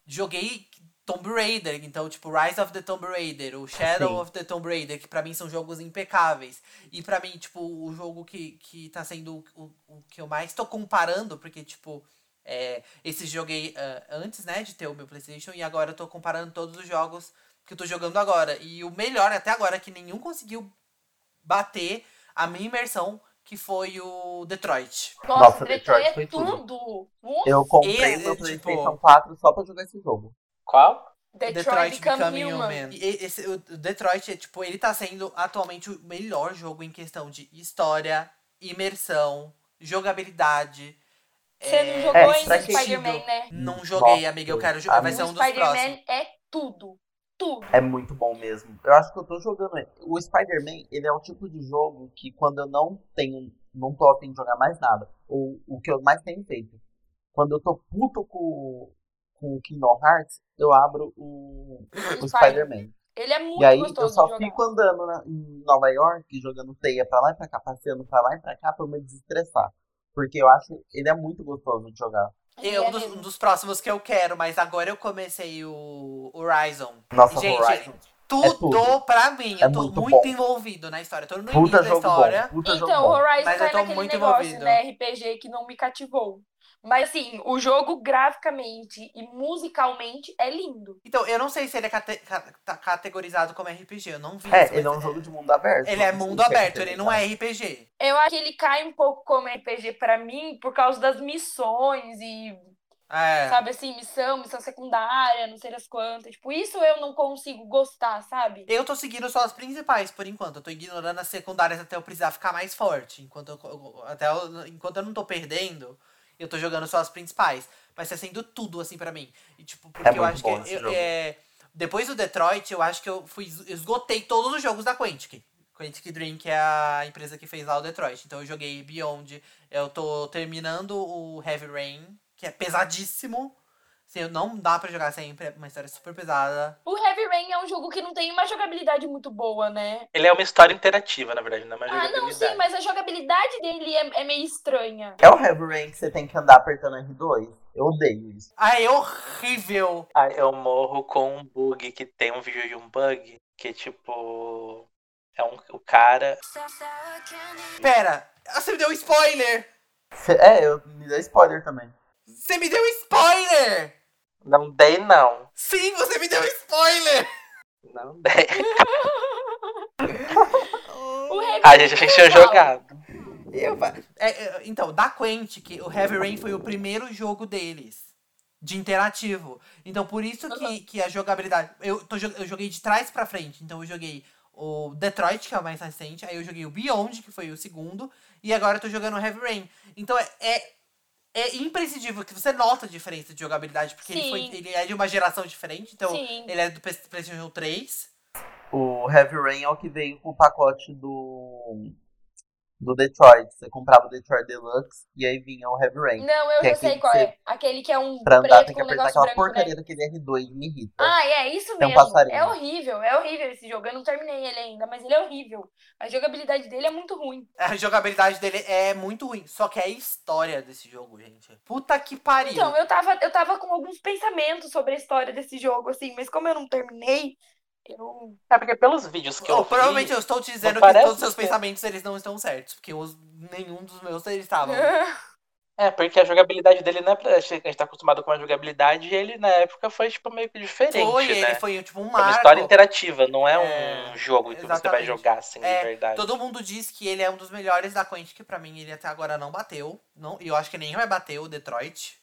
Speaker 1: joguei Tomb Raider, então, tipo, Rise of the Tomb Raider, o Shadow
Speaker 3: Sim.
Speaker 1: of the Tomb Raider, que pra mim são jogos impecáveis. E pra mim, tipo, o jogo que, que tá sendo o, o que eu mais tô comparando, porque, tipo, é, esse joguei ah, antes, né, de ter o meu PlayStation, e agora eu tô comparando todos os jogos que eu tô jogando agora. E o melhor até agora é que nenhum conseguiu bater a minha imersão, que foi o Detroit.
Speaker 2: Nossa,
Speaker 3: Nossa,
Speaker 2: Detroit
Speaker 3: Detroit
Speaker 2: é
Speaker 3: foi tudo.
Speaker 2: tudo.
Speaker 3: Eu comprei
Speaker 1: E,
Speaker 3: o meu
Speaker 1: é, tipo-
Speaker 3: PlayStation 4 só pra jogar esse jogo.
Speaker 4: Qual?
Speaker 2: Detroit, Become, Human.
Speaker 1: E esse, o Detroit, é, tipo, ele tá sendo atualmente o melhor jogo em questão de história, imersão, jogabilidade.
Speaker 2: Você
Speaker 1: é,
Speaker 2: não jogou
Speaker 3: É,
Speaker 2: ainda Spider-Man, né?
Speaker 1: Não joguei,
Speaker 3: Nossa,
Speaker 1: amiga. Eu quero
Speaker 3: a
Speaker 1: jogar. Vai ser
Speaker 2: o
Speaker 1: um dos próximos.
Speaker 2: Spider-Man é tudo. Tudo.
Speaker 3: É muito bom mesmo. Eu acho que eu tô jogando. O Spider-Man, ele é o tipo de jogo que quando eu não tenho. Não tô afim de jogar mais nada. Ou o que eu mais tenho feito. Quando eu tô puto com, com o Kingdom Hearts, eu abro o, o Spider-Man.
Speaker 2: Ele é muito
Speaker 3: E aí
Speaker 2: gostoso
Speaker 3: eu só fico andando na- em Nova York, jogando teia pra lá e pra cá, passeando pra lá e pra cá pra eu me desestressar. Porque eu acho ele é muito gostoso de jogar.
Speaker 2: Ele
Speaker 1: É um
Speaker 2: é
Speaker 1: dos, um dos próximos que eu quero, mas agora eu comecei o Horizon.
Speaker 3: Nossa,
Speaker 1: Gente,
Speaker 3: Horizon.
Speaker 1: Tudo,
Speaker 3: É tudo.
Speaker 1: pra mim.
Speaker 3: É
Speaker 1: eu tô
Speaker 3: muito
Speaker 1: muito, envolvido na história. Tô no
Speaker 3: Puta
Speaker 1: início da história.
Speaker 3: bom.
Speaker 2: Então, o. Horizon
Speaker 1: Mas
Speaker 2: vai
Speaker 1: eu tô
Speaker 2: naquele
Speaker 1: muito
Speaker 2: negócio,
Speaker 1: envolvido.
Speaker 2: né, RPG que não me cativou. Mas assim, o jogo graficamente e musicalmente é lindo.
Speaker 1: Então, eu não sei se ele é cate- ca- tá categorizado como RPG, eu não vi.
Speaker 3: É,
Speaker 1: isso,
Speaker 3: ele é um jogo de mundo aberto.
Speaker 1: Ele é
Speaker 3: sei
Speaker 1: mundo aberto, ele não é
Speaker 3: RPG.
Speaker 1: RPG.
Speaker 2: Eu acho que ele cai um pouco como RPG pra mim por causa das missões e,
Speaker 1: É.
Speaker 2: sabe assim, missão, missão secundária, não sei das quantas. Tipo, isso eu não consigo gostar, sabe?
Speaker 1: Eu tô seguindo só as principais, por enquanto. Eu tô ignorando as secundárias até eu precisar ficar mais forte. Enquanto eu- até eu- enquanto eu não tô perdendo, eu tô jogando só as principais. Mas tá sendo tudo, assim, pra mim. E, tipo, porque eu
Speaker 3: muito
Speaker 1: acho que. eu- é, depois do Detroit, eu acho que eu fui. eu esgotei todos os jogos da Quantic. Quantic Dream, que é a empresa que fez lá o Detroit. Então eu joguei Beyond. Eu tô terminando o Heavy Rain, que é pesadíssimo. Assim, não dá pra jogar sempre, é uma história super pesada.
Speaker 2: O Heavy Rain é um jogo que não tem uma jogabilidade muito boa, né?
Speaker 4: Ele é uma história interativa, na verdade, não é uma
Speaker 2: Ah, não,
Speaker 4: jogabilidade.
Speaker 2: sim, mas a jogabilidade dele é, é meio estranha.
Speaker 3: É o Heavy Rain que você tem que andar apertando R2? Eu odeio isso.
Speaker 1: Ah, é horrível!
Speaker 4: Ah, eu morro com um bug que tem um vídeo de um bug que, tipo. É um, o cara.
Speaker 1: Pera, você me deu um spoiler!
Speaker 3: Cê- É, eu me deu spoiler também.
Speaker 1: Você me deu um spoiler!
Speaker 4: Não dei, não.
Speaker 1: Sim, você me deu um spoiler!
Speaker 4: Não dei. A gente, a
Speaker 2: é
Speaker 4: gente tinha
Speaker 2: legal.
Speaker 4: jogado.
Speaker 1: Eu, é, é, então, da Quantic, o Heavy Rain foi o primeiro jogo deles. De interativo. Então, por isso que, que a jogabilidade. Eu, tô, eu joguei de trás pra frente. Então, eu joguei o Detroit, que é o mais recente. Aí, eu joguei o Beyond, que foi o segundo. E agora, eu tô jogando o Heavy Rain. Então, é, é, é imprescindível que você nota a diferença de jogabilidade. Porque ele, foi, ele é de uma geração diferente. Então,
Speaker 2: Sim.
Speaker 1: ele é do PlayStation 3.
Speaker 3: O Heavy Rain é o que veio com o pacote do. Do Detroit. Você comprava o Detroit Deluxe e aí vinha o Heavy Rain.
Speaker 2: Não, eu
Speaker 3: é
Speaker 2: já sei
Speaker 3: aquele
Speaker 2: qual é. Aquele que é um
Speaker 3: Pra andar
Speaker 2: preto
Speaker 3: tem que
Speaker 2: com um
Speaker 3: apertar
Speaker 2: negócio
Speaker 3: aquela
Speaker 2: branco, né?
Speaker 3: porcaria daquele R2, me irrita.
Speaker 2: Ah, é isso
Speaker 3: Tem um
Speaker 2: mesmo.
Speaker 3: passarinho.
Speaker 2: é horrível, é horrível esse jogo. Eu não terminei ele ainda, mas ele é horrível. A jogabilidade dele é muito ruim.
Speaker 1: A jogabilidade dele é muito ruim. Só que é a história desse jogo, gente. Puta que pariu.
Speaker 2: Então, eu tava, eu tava com alguns pensamentos sobre a história desse jogo, assim, mas como eu não terminei, eu.
Speaker 4: É porque pelos vídeos que eu
Speaker 1: Oh,
Speaker 4: vi,
Speaker 1: provavelmente eu estou te dizendo que todos os seus
Speaker 4: ser.
Speaker 1: pensamentos eles não estão certos. Porque os, nenhum dos meus eles estavam.
Speaker 4: É, porque a jogabilidade dele não é pra. A gente tá acostumado com a jogabilidade e ele na época foi, tipo, meio que diferente,
Speaker 1: Foi,
Speaker 4: né?
Speaker 1: ele foi tipo um
Speaker 4: É uma
Speaker 1: marco.
Speaker 4: história interativa, não é,
Speaker 1: É,
Speaker 4: um jogo que você vai
Speaker 1: exatamente.
Speaker 4: jogar assim
Speaker 1: É,
Speaker 4: de verdade.
Speaker 1: Todo mundo diz que ele é um dos melhores da Quantic. Pra mim, ele até agora não bateu. Não, e eu acho que nem vai bater o Detroit.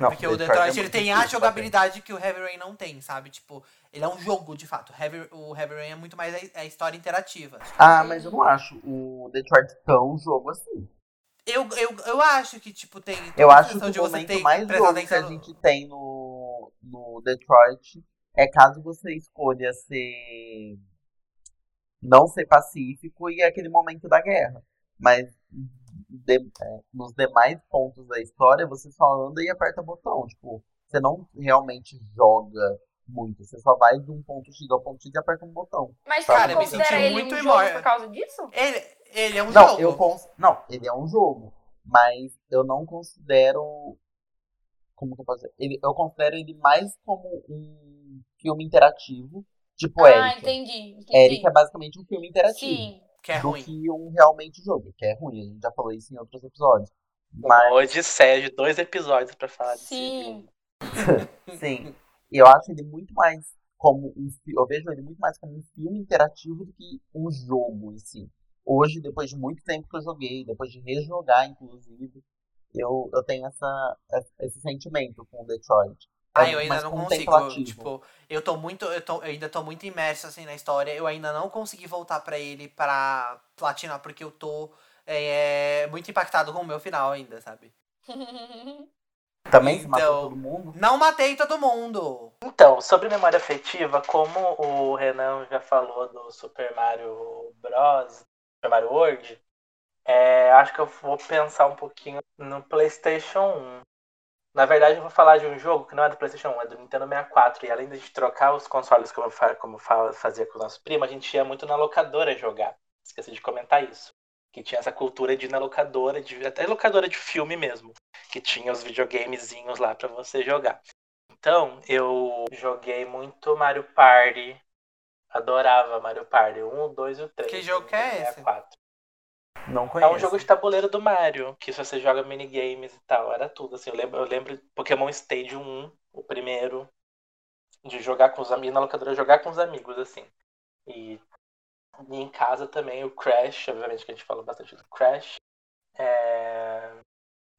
Speaker 3: Não,
Speaker 1: Porque o
Speaker 3: é
Speaker 1: Detroit ele
Speaker 3: muito
Speaker 1: tem a jogabilidade que o Heavy Rain não tem, sabe? Tipo, ele é um jogo de fato. Heavy, o Heavy Rain é muito mais a, a história interativa.
Speaker 3: bater. Ah, mas eu não acho o Detroit tão jogo assim.
Speaker 1: Eu, eu, eu acho que, tipo, tem.
Speaker 3: Eu acho que o momento mais jogo que a gente tem no, no Detroit é caso você escolha ser. não ser pacífico e é aquele momento da guerra. Mas de- é, nos demais pontos da história você só anda e aperta botão. Tipo, você não realmente joga muito. Você só vai de um ponto X ao ponto X e aperta um botão.
Speaker 2: Mas
Speaker 3: Cara,
Speaker 2: você
Speaker 3: eu me
Speaker 2: considera
Speaker 1: senti
Speaker 2: ele
Speaker 1: muito
Speaker 2: um
Speaker 1: imor-
Speaker 2: jogo por causa disso?
Speaker 1: Ele, ele é um
Speaker 3: Não,
Speaker 1: jogo.
Speaker 3: eu cons... não, ele é um jogo, mas eu não considero como que eu posso dizer? Ele, eu considero ele mais como um filme interativo, tipo
Speaker 2: ah,
Speaker 3: Eric.
Speaker 2: entendi. entendi.
Speaker 3: Eric é basicamente um filme interativo
Speaker 2: Sim.
Speaker 1: Que é
Speaker 3: do
Speaker 1: ruim.
Speaker 3: que um realmente jogo, que é ruim. A gente já falou isso em outros episódios.
Speaker 4: Uma
Speaker 3: Mas
Speaker 4: odisseia de dois episódios pra falar
Speaker 2: Sim.
Speaker 4: jogo.
Speaker 3: sim, eu acho ele muito mais como um eu vejo ele muito mais como um filme interativo do que um jogo em si. Hoje, depois de muito tempo que eu joguei, depois de rejogar, inclusive, eu, eu tenho essa, esse sentimento com o Detroit. É
Speaker 1: Ah, eu ainda não consigo. Tipo, eu tô muito. Eu, tô, eu ainda tô muito imerso assim na história. Eu ainda não consegui voltar pra ele pra platinar, porque eu tô é, muito impactado com o meu final ainda, sabe?
Speaker 3: Também se matou
Speaker 1: Então-
Speaker 3: todo mundo.
Speaker 1: Não matei todo mundo!
Speaker 4: Então, sobre memória afetiva, como o Renan já falou do Super Mario Bros, Super Mario World, é, acho que eu vou pensar um pouquinho no PlayStation 1. Na verdade, eu vou falar de um jogo que não é do PlayStation 1, é do Nintendo 64. E além de trocar os consoles, como, eu como fa- fazia com o nosso primo, a gente ia muito na locadora jogar. Esqueci de comentar isso. Que tinha essa cultura de ir na locadora, de, até locadora de filme mesmo. Que tinha os videogamezinhos lá pra você jogar. Então, eu joguei muito Mario Party. Adorava Mario Party. O 1, o 2 e o 3.
Speaker 1: Que jogo que é esse?
Speaker 4: 64.
Speaker 3: Não
Speaker 4: É
Speaker 3: conheço.
Speaker 4: um jogo de tabuleiro do Mario, que se você joga minigames e tal, era tudo. Assim, eu lembro, eu lembro Pokémon Stadium 1, o primeiro, de jogar com os amigos, na locadora jogar com os amigos, assim. E, e em casa também o Crash, obviamente que a gente fala bastante do Crash. É,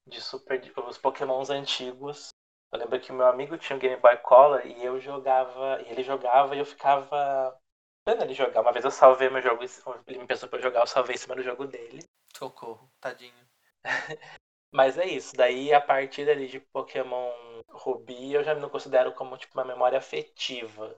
Speaker 4: de Super. de- os Pokémons antigos. Eu lembro que meu amigo tinha um Game Boy Color e eu jogava. E ele jogava e eu ficava. Ele jogar. Uma vez eu salvei meu jogo, ele me pensou pra jogar, eu salvei em cima do jogo dele.
Speaker 1: Socorro, tadinho.
Speaker 4: Mas é isso, daí a partir ali de Pokémon Ruby eu já não considero como tipo uma memória afetiva.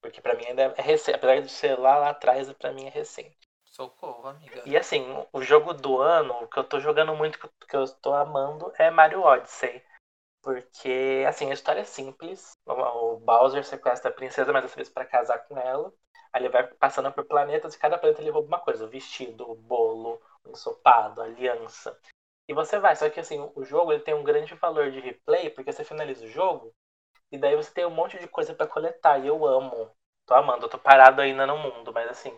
Speaker 4: Porque pra mim ainda é recente, apesar de ser lá lá atrás, pra mim é recente.
Speaker 1: Socorro, amiga.
Speaker 4: E assim, o jogo do ano, o que eu tô jogando muito, que eu tô amando, é Mario Odyssey. Porque, assim, a história é simples. O Bowser sequestra a princesa, mas dessa vez pra casar com ela. Aí ele vai passando por planetas e cada planeta ele rouba uma coisa. O vestido, o bolo, o ensopado, a aliança. E você vai, só que assim, o jogo ele tem um grande valor de replay, porque você finaliza o jogo, e daí você tem um monte de coisa pra coletar, e eu amo. Tô amando, eu tô parado ainda no mundo, mas assim,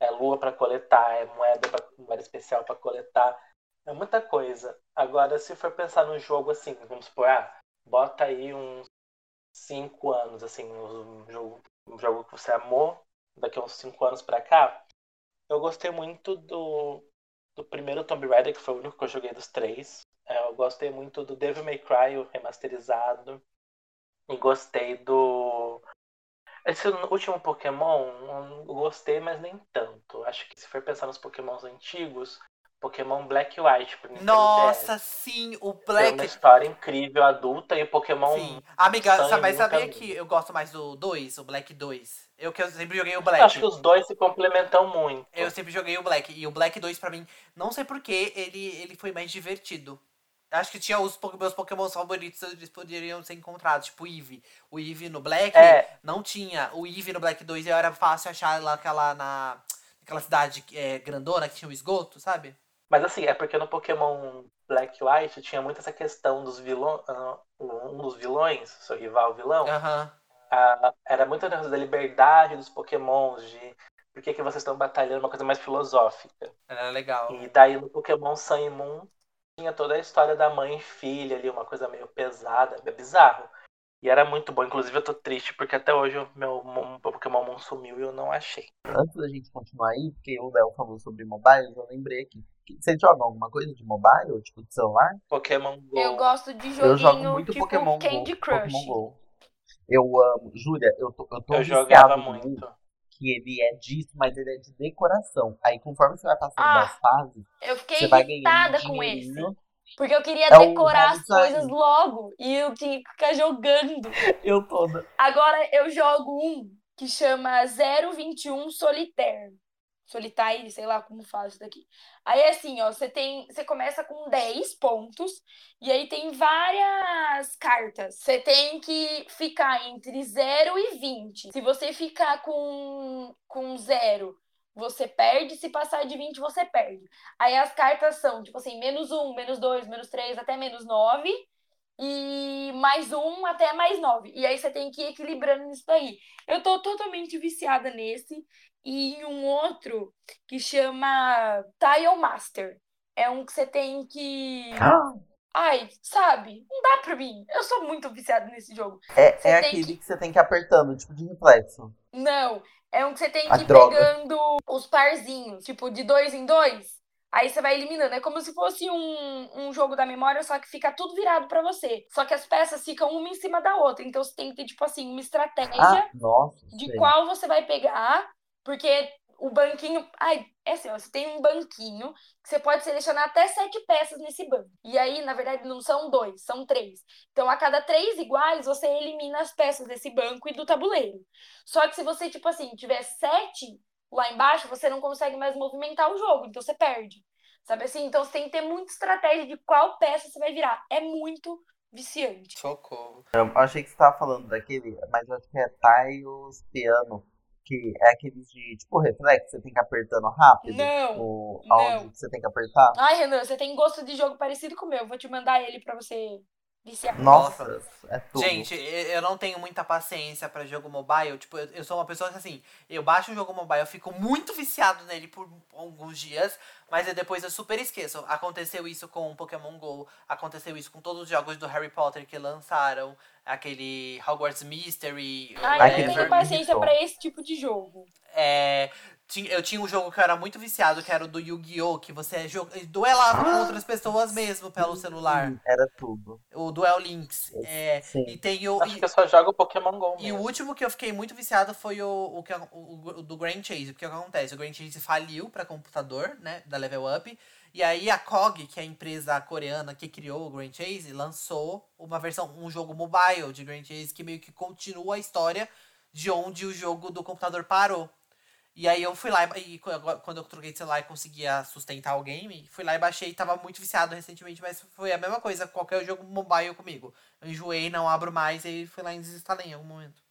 Speaker 4: é lua pra coletar, é moeda, pra, moeda especial pra coletar, é muita coisa. Agora, se for pensar no jogo assim, vamos supor, ah, bota aí uns 5 anos, assim, um jogo, um jogo que você amou, daqui a uns 5 anos pra cá, eu gostei muito do, do primeiro Tomb Raider, que foi o único que eu joguei dos três. É, eu gostei muito do Devil May Cry, o remasterizado. E gostei do. Esse último Pokémon, eu gostei, mas nem tanto. Acho que se for pensar nos Pokémons antigos, Pokémon Black e White pro Nintendo
Speaker 1: Nossa, sim, o
Speaker 4: Tem uma
Speaker 1: Black.
Speaker 4: história incrível, adulta, e o Pokémon.
Speaker 1: Sim. Amiga, mas sabia que eu gosto mais do 2, o Black 2? Eu que eu sempre joguei o
Speaker 4: Eu
Speaker 1: Black.
Speaker 4: acho que os dois se complementam muito.
Speaker 1: Eu sempre joguei o Black. E o Black 2, pra mim, não sei porquê, ele, ele foi mais divertido. Acho que tinha os meus Pokémon favoritos, eles poderiam ser encontrados. Tipo o Eevee. O Eevee no Black
Speaker 4: É.
Speaker 1: não tinha. O Eevee no Black 2 era fácil achar lá aquela, na, naquela cidade é, grandona que tinha o esgoto, sabe?
Speaker 4: Mas assim, é porque no Pokémon Black White tinha muito essa questão dos vilões. Um dos vilões, seu rival vilão,
Speaker 1: Aham.
Speaker 4: A- era muito a coisa da liberdade dos Pokémons, de por que, que vocês estão batalhando, uma coisa mais filosófica.
Speaker 1: Era legal.
Speaker 4: E daí no Pokémon Sun e Moon tinha toda a história da mãe e filha ali, uma coisa meio pesada, é bizarro. E era muito bom. Inclusive eu tô triste porque até hoje o meu Mon- Pokémon Moon sumiu e eu não achei.
Speaker 3: Antes da gente continuar aí, porque o Léo falou sobre mobile, eu lembrei aqui. Você joga alguma coisa de mobile, tipo de celular?
Speaker 4: Pokémon Go.
Speaker 2: Eu gosto de
Speaker 3: eu jogo
Speaker 2: joguinho
Speaker 3: muito
Speaker 2: tipo
Speaker 3: Pokémon
Speaker 2: Candy
Speaker 3: Go.
Speaker 2: Crush.
Speaker 3: Pokémon Go. Eu amo. Júlia, eu tô, eu tô
Speaker 4: Eu jogava muito.
Speaker 3: Que ele é disso, mas ele é de decoração. Aí conforme você vai passando
Speaker 2: Ah,
Speaker 3: das fases,
Speaker 2: Eu fiquei
Speaker 3: você vai ganhando
Speaker 2: irritada com esse. Porque eu queria
Speaker 3: É
Speaker 2: decorar as coisas logo. E eu tinha que ficar jogando.
Speaker 3: Eu toda.
Speaker 2: Agora eu jogo um que chama 021 Solitaire. Solitaire, sei lá como fala isso daqui. Aí assim, ó, você tem, você começa com 10 pontos e aí tem várias cartas. Você tem que ficar entre 0 e 20. Se você ficar com com 0, você perde, se passar de 20, você perde. Aí as cartas são, tipo assim, menos 1, menos 2, menos 3, até menos 9 e mais um até mais nove. E aí você tem que ir equilibrando nisso daí. Eu tô totalmente viciada nesse. E em um outro que chama Tile Master. É um que você tem que. Ai, sabe? Não dá pra mim. Eu sou muito viciada nesse jogo.
Speaker 3: É,
Speaker 2: Você
Speaker 3: é aquele
Speaker 2: que-
Speaker 3: que... você tem que ir apertando, tipo de reflexo.
Speaker 2: Não. É um que você tem
Speaker 3: A
Speaker 2: que ir
Speaker 3: droga.
Speaker 2: pegando os parzinhos, tipo, de dois em dois. Aí você vai eliminando. É como se fosse um, um jogo da memória, só que fica tudo virado pra você. Só que as peças ficam uma em cima da outra. Então você tem que ter, tipo assim, uma estratégia
Speaker 3: Ah, nossa.
Speaker 2: de
Speaker 3: sei.
Speaker 2: qual você vai pegar, porque o banquinho. Ai, é assim, ó, você tem um banquinho que você pode selecionar até sete peças nesse banco. E aí, na verdade, não são dois, são três. Então, a cada três iguais, você elimina as peças desse banco e do tabuleiro. Só que se você, tipo assim, tiver sete lá embaixo, você não consegue mais movimentar o jogo, então você perde. Sabe assim? Então você tem que ter muita estratégia de qual peça você vai virar. É muito viciante.
Speaker 1: Socorro.
Speaker 3: Eu achei que você tava falando daquele, mas eu acho que é Tiles Piano, que é aqueles de tipo reflexo, você tem que ir apertando rápido.
Speaker 2: Não,
Speaker 3: O,
Speaker 2: não.
Speaker 3: aonde você tem que apertar.
Speaker 2: Ai, Renan, você tem gosto de jogo parecido com o meu. Vou te mandar ele pra você Viciada.
Speaker 3: Nossa, é tudo.
Speaker 1: Gente, eu não tenho muita paciência pra jogo mobile. Tipo, eu, eu sou uma pessoa que, assim, eu baixo um jogo mobile, eu fico muito viciado nele por alguns dias, mas aí depois eu super esqueço. Aconteceu isso com Pokémon GO, aconteceu isso com todos os jogos do Harry Potter que lançaram, aquele Hogwarts Mystery,
Speaker 2: Ai, eu
Speaker 3: que
Speaker 2: não tenho paciência pra esse tipo de jogo.
Speaker 1: É, eu tinha um jogo que eu era muito viciado, que era o do Yu-Gi-Oh! Que você duelava com outras pessoas mesmo pelo celular.
Speaker 3: Sim, Era tudo.
Speaker 1: O Duel Links. É,
Speaker 3: Sim.
Speaker 1: e tem o.
Speaker 4: Acho
Speaker 1: e-
Speaker 4: que eu só jogo Pokémon GO
Speaker 1: E o
Speaker 4: mesmo.
Speaker 1: último que eu fiquei muito viciado foi o, o, o, o do Grand Chase. Porque o que acontece? O Grand Chase faliu pra computador, né? Da Level Up. E aí a COG, que é a empresa coreana que criou o Grand Chase, lançou uma versão, um jogo mobile de Grand Chase que meio que continua a história de onde o jogo do computador parou. E aí eu fui lá e e qu- quando eu troquei de celular e conseguia sustentar o game, fui lá e baixei, tava muito viciado recentemente, mas foi a mesma coisa, qualquer jogo mobile comigo. Eu enjoei, não abro mais e fui lá e desinstalei em algum momento.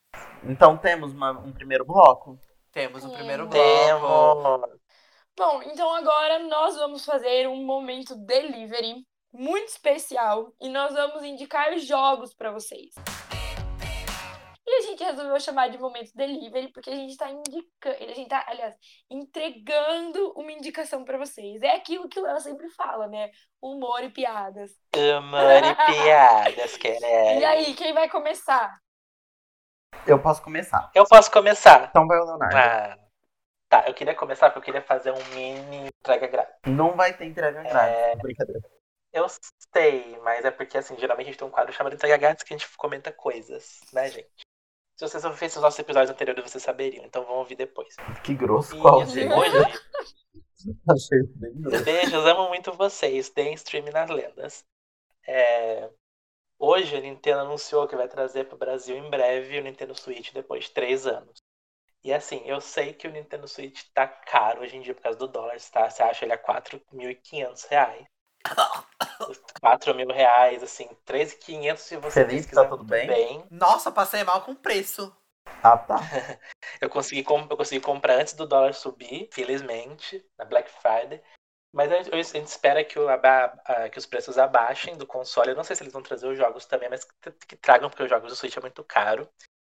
Speaker 3: Então temos uma- um primeiro bloco.
Speaker 1: Temos o
Speaker 2: Hum.
Speaker 1: primeiro bloco.
Speaker 4: Temos.
Speaker 2: Bom, então agora nós vamos fazer um momento delivery muito especial e nós vamos indicar jogos pra vocês. E a gente resolveu chamar de momento delivery porque a gente tá indicando, a gente tá, aliás, entregando uma indicação pra vocês. É aquilo que o Léo sempre fala, né? Humor e piadas.
Speaker 4: Humor e piadas, querendo.
Speaker 2: E aí, quem vai começar?
Speaker 3: Eu posso começar.
Speaker 4: Eu posso começar?
Speaker 3: Então vai o Leonardo.
Speaker 4: Ah, tá, eu queria começar porque eu queria fazer um mini entrega grátis.
Speaker 3: Não vai ter entrega grátis.
Speaker 4: É.
Speaker 3: Brincadeira.
Speaker 4: Eu sei, mas é porque, assim, geralmente a gente tem um quadro chamado entrega grátis que a gente comenta coisas, né, gente? Se vocês não visto os nossos episódios anteriores, vocês saberiam, então vão ouvir depois.
Speaker 3: Que grosso.
Speaker 4: E,
Speaker 3: Qual,
Speaker 4: assim, hoje,
Speaker 3: Achei bem grosso.
Speaker 4: beijos, amo muito vocês, deem stream nas lendas. É, Hoje a Nintendo anunciou que vai trazer para o Brasil em breve o Nintendo Switch depois de três anos. E assim, eu sei que o Nintendo Switch tá caro hoje em dia por causa do dólar, tá? Você acha ele a 4.500 reais. 4 mil reais, assim, 3.500 se você pesquisar
Speaker 3: tá tudo
Speaker 4: muito
Speaker 3: bem?
Speaker 1: Nossa, passei mal com preço.
Speaker 3: Ah, tá.
Speaker 4: Eu consegui, eu consegui comprar antes do dólar subir, felizmente, na Black Friday. Mas a gente, a gente espera que, o a- que os preços abaixem do console. Eu não sei se eles vão trazer os jogos também, mas que, que tragam, porque os jogos do Switch é muito caro.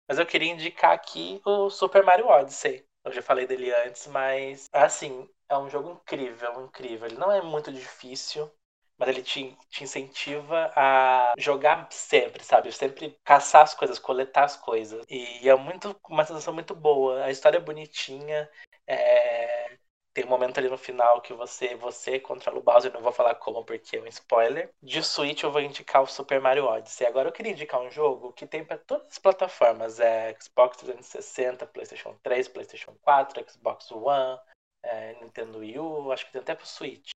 Speaker 4: Mas eu queria indicar aqui o Super Mario Odyssey. Eu já falei dele antes, mas assim, é um jogo incrível, incrível. Ele não é muito difícil, mas ele te, te incentiva a jogar sempre, sabe? Sempre caçar as coisas, coletar as coisas. E é muito uma sensação muito boa. A história é bonitinha. é, Tem um momento ali no final que você você controla o Bowser, não vou falar como porque é um spoiler. De Switch eu vou indicar o Super Mario Odyssey. Agora eu queria indicar um jogo que tem para todas as plataformas, é Xbox 360, PlayStation 3, PlayStation 4, Xbox One, é, Nintendo Wii acho que tem até pro Switch.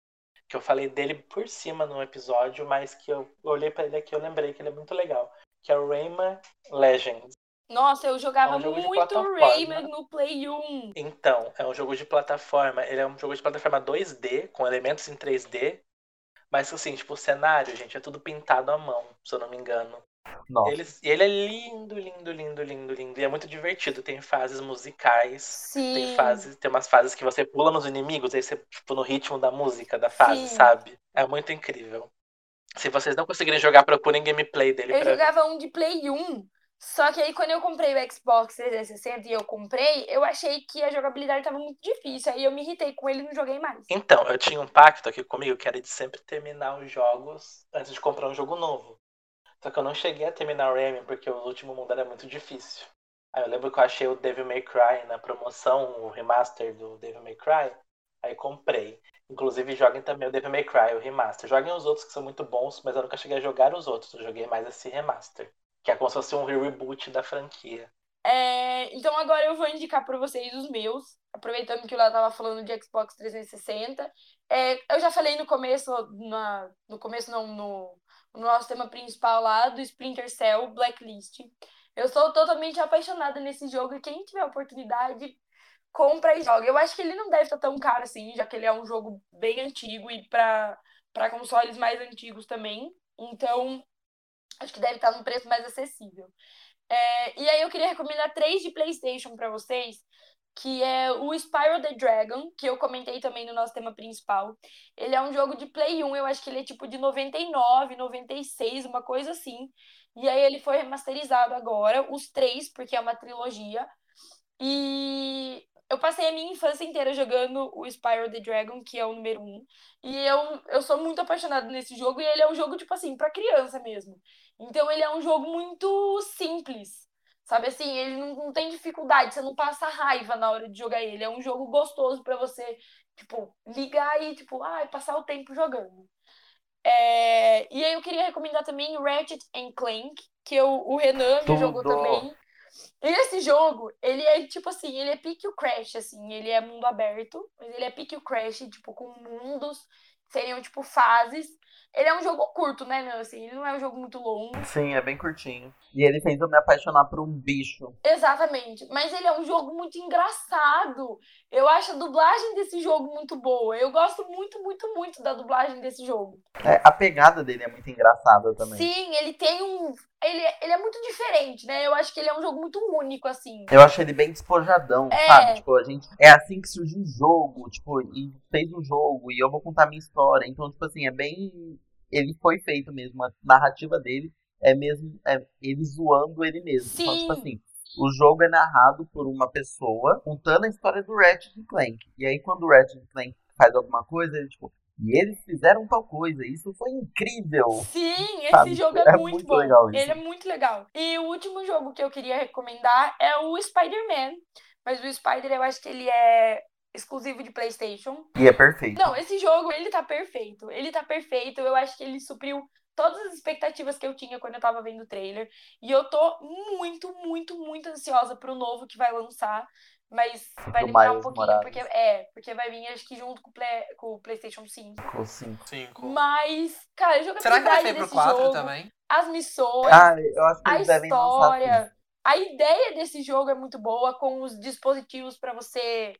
Speaker 4: Que eu falei dele por cima no episódio, mas que eu olhei para ele aqui e lembrei que ele é muito legal. Que é o Rayman Legends.
Speaker 2: Nossa, eu jogava
Speaker 4: É um
Speaker 2: muito. Rayman no Play 1.
Speaker 4: Então, é um jogo de plataforma. Ele é um jogo de plataforma 2D, com elementos em 3D. Mas assim, tipo, o cenário, gente, é tudo pintado à mão, se eu não me engano.
Speaker 3: Nossa.
Speaker 4: Ele, ele é lindo, lindo, lindo, lindo, lindo. E é muito divertido. Tem fases musicais.
Speaker 2: Sim.
Speaker 4: Tem fases, tem umas fases que você pula nos inimigos, aí você, tipo, no ritmo da música da fase,
Speaker 2: Sim.
Speaker 4: sabe? É muito incrível. Se vocês não conseguirem jogar, procurem gameplay dele
Speaker 2: Eu
Speaker 4: ver.
Speaker 2: jogava um de Play 1. Só que aí quando eu comprei o Xbox 360 e eu comprei, eu achei que a jogabilidade tava muito difícil. Aí eu me irritei com ele e não joguei mais.
Speaker 4: Então, eu tinha um pacto aqui comigo que era de sempre terminar os jogos antes de comprar um jogo novo. Só que eu não cheguei a terminar o Rayman porque o último mundo era muito difícil. Aí eu lembro que eu achei o Devil May Cry na promoção, o remaster do Devil May Cry. Aí comprei. Inclusive joguem também o Devil May Cry, o remaster. Joguem os outros que são muito bons, mas eu nunca cheguei a jogar os outros. Eu joguei mais esse remaster. Que é como se fosse um reboot da franquia.
Speaker 2: É, então agora eu vou indicar para vocês os meus, aproveitando que o Léo tava falando de Xbox 360. É, eu já falei no começo, na, no começo não, no, no nosso tema principal lá do Splinter Cell Blacklist. Eu sou totalmente apaixonada nesse jogo e quem tiver oportunidade, compra e joga. Eu acho que ele não deve estar tão caro assim, já que ele é um jogo bem antigo e para consoles mais antigos também. Então, acho que deve estar num preço mais acessível. É, e aí eu queria recomendar três de PlayStation para vocês, que é o Spyro the Dragon, que eu comentei também no nosso tema principal. Ele é um jogo de Play 1, eu acho que ele é tipo de 99, 96, uma coisa assim. E aí ele foi remasterizado agora, os três, porque é uma trilogia. E eu passei a minha infância inteira jogando o Spyro the Dragon, que é o número um. E eu, eu sou muito apaixonada nesse jogo, e ele é um jogo, tipo assim, pra criança mesmo. Então ele é um jogo muito simples. Sabe assim, ele não, não tem dificuldade, você não passa raiva na hora de jogar ele. É um jogo gostoso para você, tipo, ligar e, tipo, ah, passar o tempo jogando. É... E aí eu queria recomendar também Ratchet Clank, que eu, o Renan já jogou também. E esse jogo, ele é tipo assim, ele é pique o Crash, assim, ele é mundo aberto, mas ele é pique o Crash, tipo, com mundos, seriam tipo fases. Ele é um jogo curto, né, meu? Assim, ele não é um jogo muito longo.
Speaker 3: Sim, é bem curtinho. E ele fez eu me apaixonar por um bicho.
Speaker 2: Exatamente. Mas ele é um jogo muito engraçado. Eu acho a dublagem desse jogo muito boa. Eu gosto muito, muito, muito da dublagem desse jogo.
Speaker 3: É, a pegada dele é muito engraçada também.
Speaker 2: Sim, ele tem um. Ele, ele é muito diferente, né? Eu acho que ele é um jogo muito único, assim.
Speaker 3: Eu acho ele bem despojadão, é. sabe? Tipo, a gente. É assim que surgiu o jogo, tipo, e fez um jogo, e eu vou contar minha história. Então, tipo assim, é bem. Ele foi feito mesmo, a narrativa dele é mesmo é ele zoando ele mesmo.
Speaker 2: Sim.
Speaker 3: Então, tipo assim, o jogo é narrado por uma pessoa contando a história do Ratchet Clank. E aí, quando o Ratchet Clank faz alguma coisa, ele, tipo, e eles fizeram tal coisa, isso foi incrível.
Speaker 2: Sim, esse sabe? jogo é, é muito, muito, bom. Legal isso. Ele é muito legal. E o último jogo que eu queria recomendar é o Spider-Man. Mas o Spider, eu acho que ele é exclusivo de PlayStation.
Speaker 3: E é perfeito.
Speaker 2: Não, esse jogo, ele tá perfeito. Ele tá perfeito. Eu acho que ele supriu todas as expectativas que eu tinha quando eu tava vendo o trailer. E eu tô muito, muito, muito ansiosa pro novo que vai lançar. Mas vai demorar um pouquinho, Morales. porque é, porque vai vir acho que junto com o, Play, com o PlayStation 5.
Speaker 3: Com o 5.
Speaker 1: 5.
Speaker 2: Mas, cara, a
Speaker 1: jogabilidade Será que vai sair pro 4
Speaker 2: jogo,
Speaker 1: também?
Speaker 2: As missões,
Speaker 3: ah, eu acho que
Speaker 2: a
Speaker 3: história.
Speaker 2: A ideia desse jogo é muito boa, com os dispositivos para você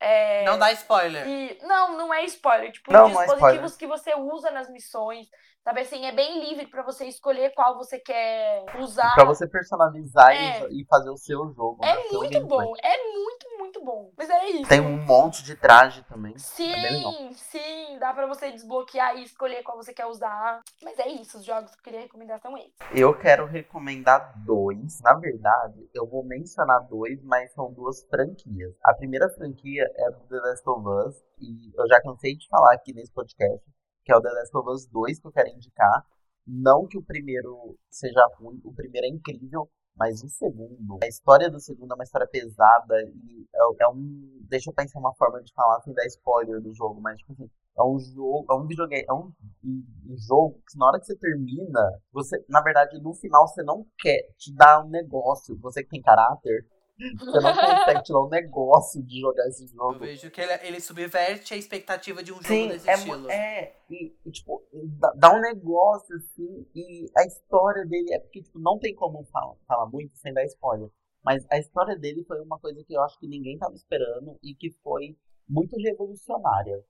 Speaker 2: é...
Speaker 1: Não dá spoiler.
Speaker 2: E... Não, não é spoiler. Tipo,
Speaker 3: não,
Speaker 2: os é dispositivos é que você usa nas missões. Sabe assim, é bem livre para você escolher qual você quer usar.
Speaker 3: Para você personalizar é. e fazer o seu jogo.
Speaker 2: É
Speaker 3: né?
Speaker 2: muito bom, é muito, muito bom. Mas é isso.
Speaker 3: Tem um monte de traje também. É
Speaker 2: sim, é sim, dá para você desbloquear e escolher qual você quer usar. Mas é isso, os jogos que eu queria recomendar são esses.
Speaker 3: Eu quero recomendar dois. Na verdade, eu vou mencionar dois, mas são duas franquias. A primeira franquia é do The Last of Us, e eu já cansei de falar aqui nesse podcast que é o The Last of Us 2, que eu quero indicar. Não que o primeiro seja ruim, o primeiro é incrível, mas o segundo, a história do segundo é uma história pesada e é, é um. Deixa eu pensar uma forma de falar sem dar spoiler do jogo, mas tipo assim, é um jogo, é um videogame, é um, um, jogo que na hora que você termina, você, na verdade, no final você não quer te dar um negócio, você que tem caráter, você não consegue tirar um negócio de jogar esse jogo.
Speaker 1: Eu vejo que ele, ele subverte a expectativa de um
Speaker 3: Sim,
Speaker 1: jogo desse
Speaker 3: é,
Speaker 1: estilo.
Speaker 3: É, e, e tipo, dá, dá, um negócio assim, e a história dele é porque, tipo, não tem como falar, falar muito sem dar spoiler. Mas a história dele foi uma coisa que eu acho que ninguém tava esperando e que foi muito revolucionária.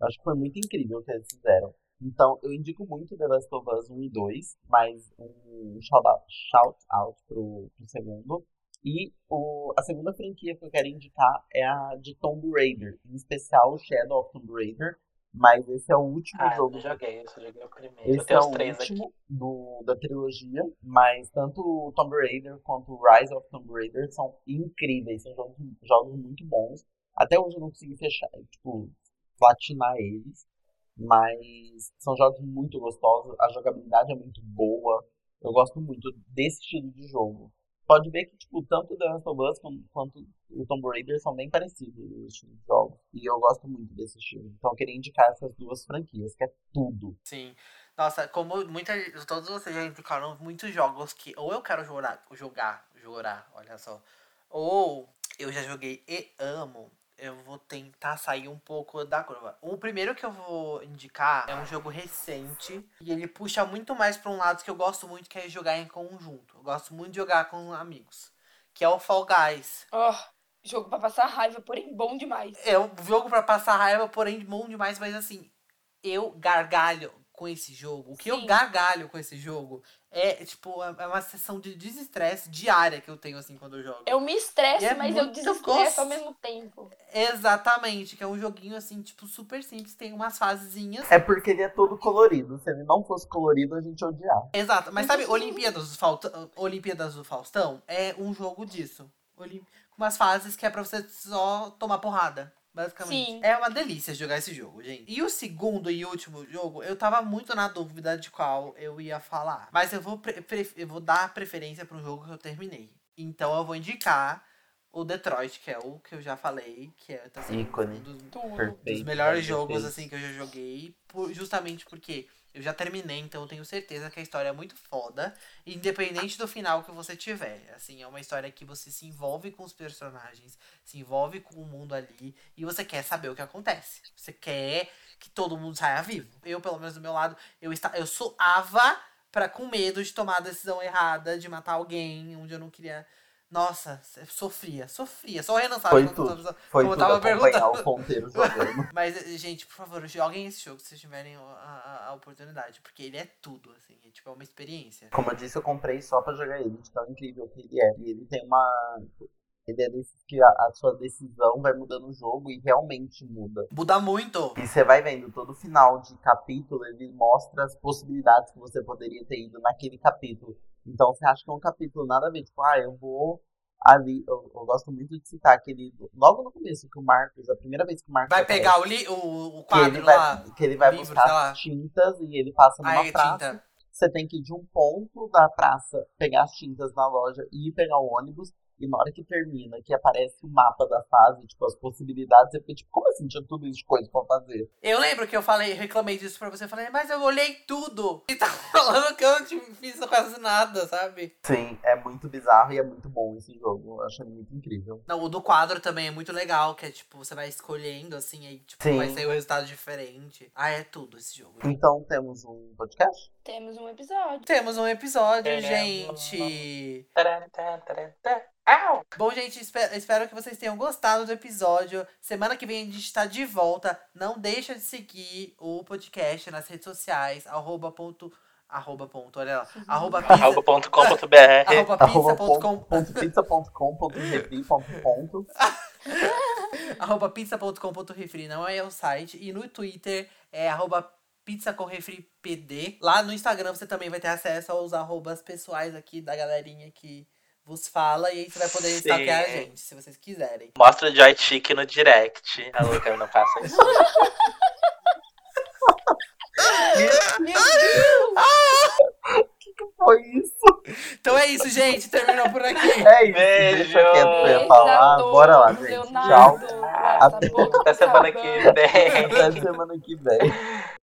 Speaker 3: Eu acho que foi muito incrível o que eles fizeram. Então, eu indico muito The Last of Us 1 e 2, mas um shout out, shout out pro, pro segundo. E o, a segunda franquia que eu quero indicar é a de Tomb Raider, em especial o Shadow of Tomb Raider. Mas esse é o último
Speaker 4: ah,
Speaker 3: jogo.
Speaker 4: Eu joguei, eu joguei o primeiro.
Speaker 3: Esse é o último do, da trilogia, mas tanto o Tomb Raider quanto o Rise of Tomb Raider são incríveis, são jogos, jogos muito bons. Até hoje eu não consegui fechar, tipo, platinar eles, mas são jogos muito gostosos, a jogabilidade é muito boa. Eu gosto muito desse estilo de jogo pode ver que, tipo, tanto The Last of Us quanto o Tomb Raider são bem parecidos os jogos. E eu gosto muito desse estilo. Então eu queria indicar essas duas franquias, que é tudo.
Speaker 1: Sim. Nossa, como muita, todos vocês já indicaram muitos jogos que ou eu quero jogar, jogar, jogar, olha só. Ou eu já joguei e amo eu vou tentar sair um pouco da curva. O primeiro que eu vou indicar é um jogo recente e ele puxa muito mais para um lado que eu gosto muito, que é jogar em conjunto. Eu gosto muito de jogar com amigos, que é o Fall Guys.
Speaker 2: Oh, jogo para passar raiva, porém bom demais.
Speaker 1: É um jogo para passar raiva, porém bom demais, mas assim, eu gargalho com esse jogo, o que eu
Speaker 2: Sim.
Speaker 1: gargalho com esse jogo, é, tipo, é uma sessão de desestresse diária que eu tenho, assim, quando eu jogo.
Speaker 2: Eu me estresso,
Speaker 1: é
Speaker 2: mas eu desestresso ao mesmo tempo.
Speaker 1: Exatamente, que é um joguinho, assim, tipo, super simples, tem umas fasezinhas.
Speaker 3: É porque ele é todo colorido. Se ele não fosse colorido, a gente ia odiar.
Speaker 1: Exato, mas sabe, Olimpíadas do, Faustão, Olimpíadas do Faustão é um jogo disso. Olim- Com umas fases que é pra você só tomar porrada. Basicamente.
Speaker 2: Sim.
Speaker 1: É uma delícia jogar esse jogo, gente. E o segundo e último jogo, eu tava muito na dúvida de qual eu ia falar. Mas eu vou, eu vou dar preferência um jogo que eu terminei. Então eu vou indicar o Detroit, que é o que eu já falei, que é tá sendo um dos.
Speaker 3: Perfeito.
Speaker 1: dos melhores
Speaker 3: né?
Speaker 1: jogos
Speaker 3: Perfeito.
Speaker 1: assim que eu já joguei, por- justamente porque eu já terminei, então eu tenho certeza que a história é muito foda, independente do final que você tiver. Assim, é uma história que você se envolve com os personagens, se envolve com o mundo ali e você quer saber o que acontece. Você quer que todo mundo saia vivo. Eu, pelo menos do meu lado, eu está eu suava para com medo de tomar a decisão errada, de matar alguém, onde eu não queria Nossa, sofria, sofria. Só o Renan sabe
Speaker 3: Foi tudo.
Speaker 1: tava-
Speaker 3: Foi
Speaker 1: como eu
Speaker 3: tudo
Speaker 1: tava perguntando.
Speaker 3: o ponteiro jogando.
Speaker 1: Mas, eh, gente, por favor, joguem esse jogo se vocês tiverem a, a- a oportunidade. Porque ele é tudo, assim. É, tipo, é uma experiência.
Speaker 3: Como eu disse, eu comprei só pra jogar ele, de tão incrível que ele é. E ele tem uma. Ele é desses que a, a sua decisão vai mudando o jogo e realmente muda.
Speaker 1: Muda muito.
Speaker 3: E você vai vendo todo final de capítulo, ele mostra as possibilidades que você poderia ter ido naquele capítulo. Então você acha que é um capítulo nada a ver, tipo, ah, eu vou ali. Eu, eu gosto muito de citar aquele. Logo no começo, que o Marcos, a primeira vez que o Marcos
Speaker 1: Vai
Speaker 3: aparece,
Speaker 1: pegar o, li, o, o
Speaker 3: que ele
Speaker 1: quadro
Speaker 3: vai,
Speaker 1: lá.
Speaker 3: que ele vai
Speaker 1: livro,
Speaker 3: buscar as tintas e ele passa numa
Speaker 1: Ah, é
Speaker 3: praça.
Speaker 1: tinta.
Speaker 3: Você tem que ir de um ponto da praça, pegar as tintas na loja e ir pegar o ônibus. E na hora que termina, que aparece o mapa da fase, tipo, as possibilidades, você fica tipo, como assim tinha tudo isso de coisa pra fazer?
Speaker 1: Eu lembro que eu falei, reclamei disso pra você. Eu falei, mas eu olhei tudo. E tá falando que eu não fiz quase nada, sabe?
Speaker 3: Sim, é muito bizarro e é muito bom esse jogo. Eu acho ele muito incrível.
Speaker 1: Não, o do quadro também é muito legal, que é tipo, você vai escolhendo, assim, aí tipo,
Speaker 3: Sim.
Speaker 1: vai sair o resultado diferente. Ah, é tudo esse jogo.
Speaker 3: Então temos um podcast?
Speaker 2: Temos um episódio.
Speaker 1: Temos um episódio,
Speaker 4: É,
Speaker 1: gente.
Speaker 4: Taran, taran, taran, taran. Au!
Speaker 1: Bom, gente, espe- espero que vocês tenham gostado do episódio. Semana que vem a gente está de volta. Não deixa de seguir o podcast nas redes sociais. Arroba ponto. Arroba ponto, olha lá. Arroba pizza. Arroba
Speaker 3: Arroba
Speaker 1: pizza.com.
Speaker 3: ponto- ponto pizza.com, ponto refri, ponto ponto.
Speaker 1: Arroba pizza.com.refri não é o site. E no Twitter é arroba pizza com refri PD. Lá no Instagram você também vai ter acesso aos arrobas pessoais aqui da galerinha que vos fala. E aí você vai poder stalkear a gente, se vocês quiserem.
Speaker 4: Mostra o joystick no direct. A Luca não faça isso.
Speaker 2: Meu Deus!
Speaker 3: Foi isso.
Speaker 1: Então é isso, gente. Terminou por aqui.
Speaker 3: É isso.
Speaker 4: Beijo.
Speaker 3: Deixa quieto que eu
Speaker 2: Beijo
Speaker 3: falar.
Speaker 2: todos,
Speaker 3: Bora lá, gente.
Speaker 2: Leonardo,
Speaker 3: Tchau.
Speaker 2: essa
Speaker 3: Até-
Speaker 2: boca
Speaker 4: Até semana
Speaker 2: acabando.
Speaker 4: que vem.
Speaker 3: Até semana que vem.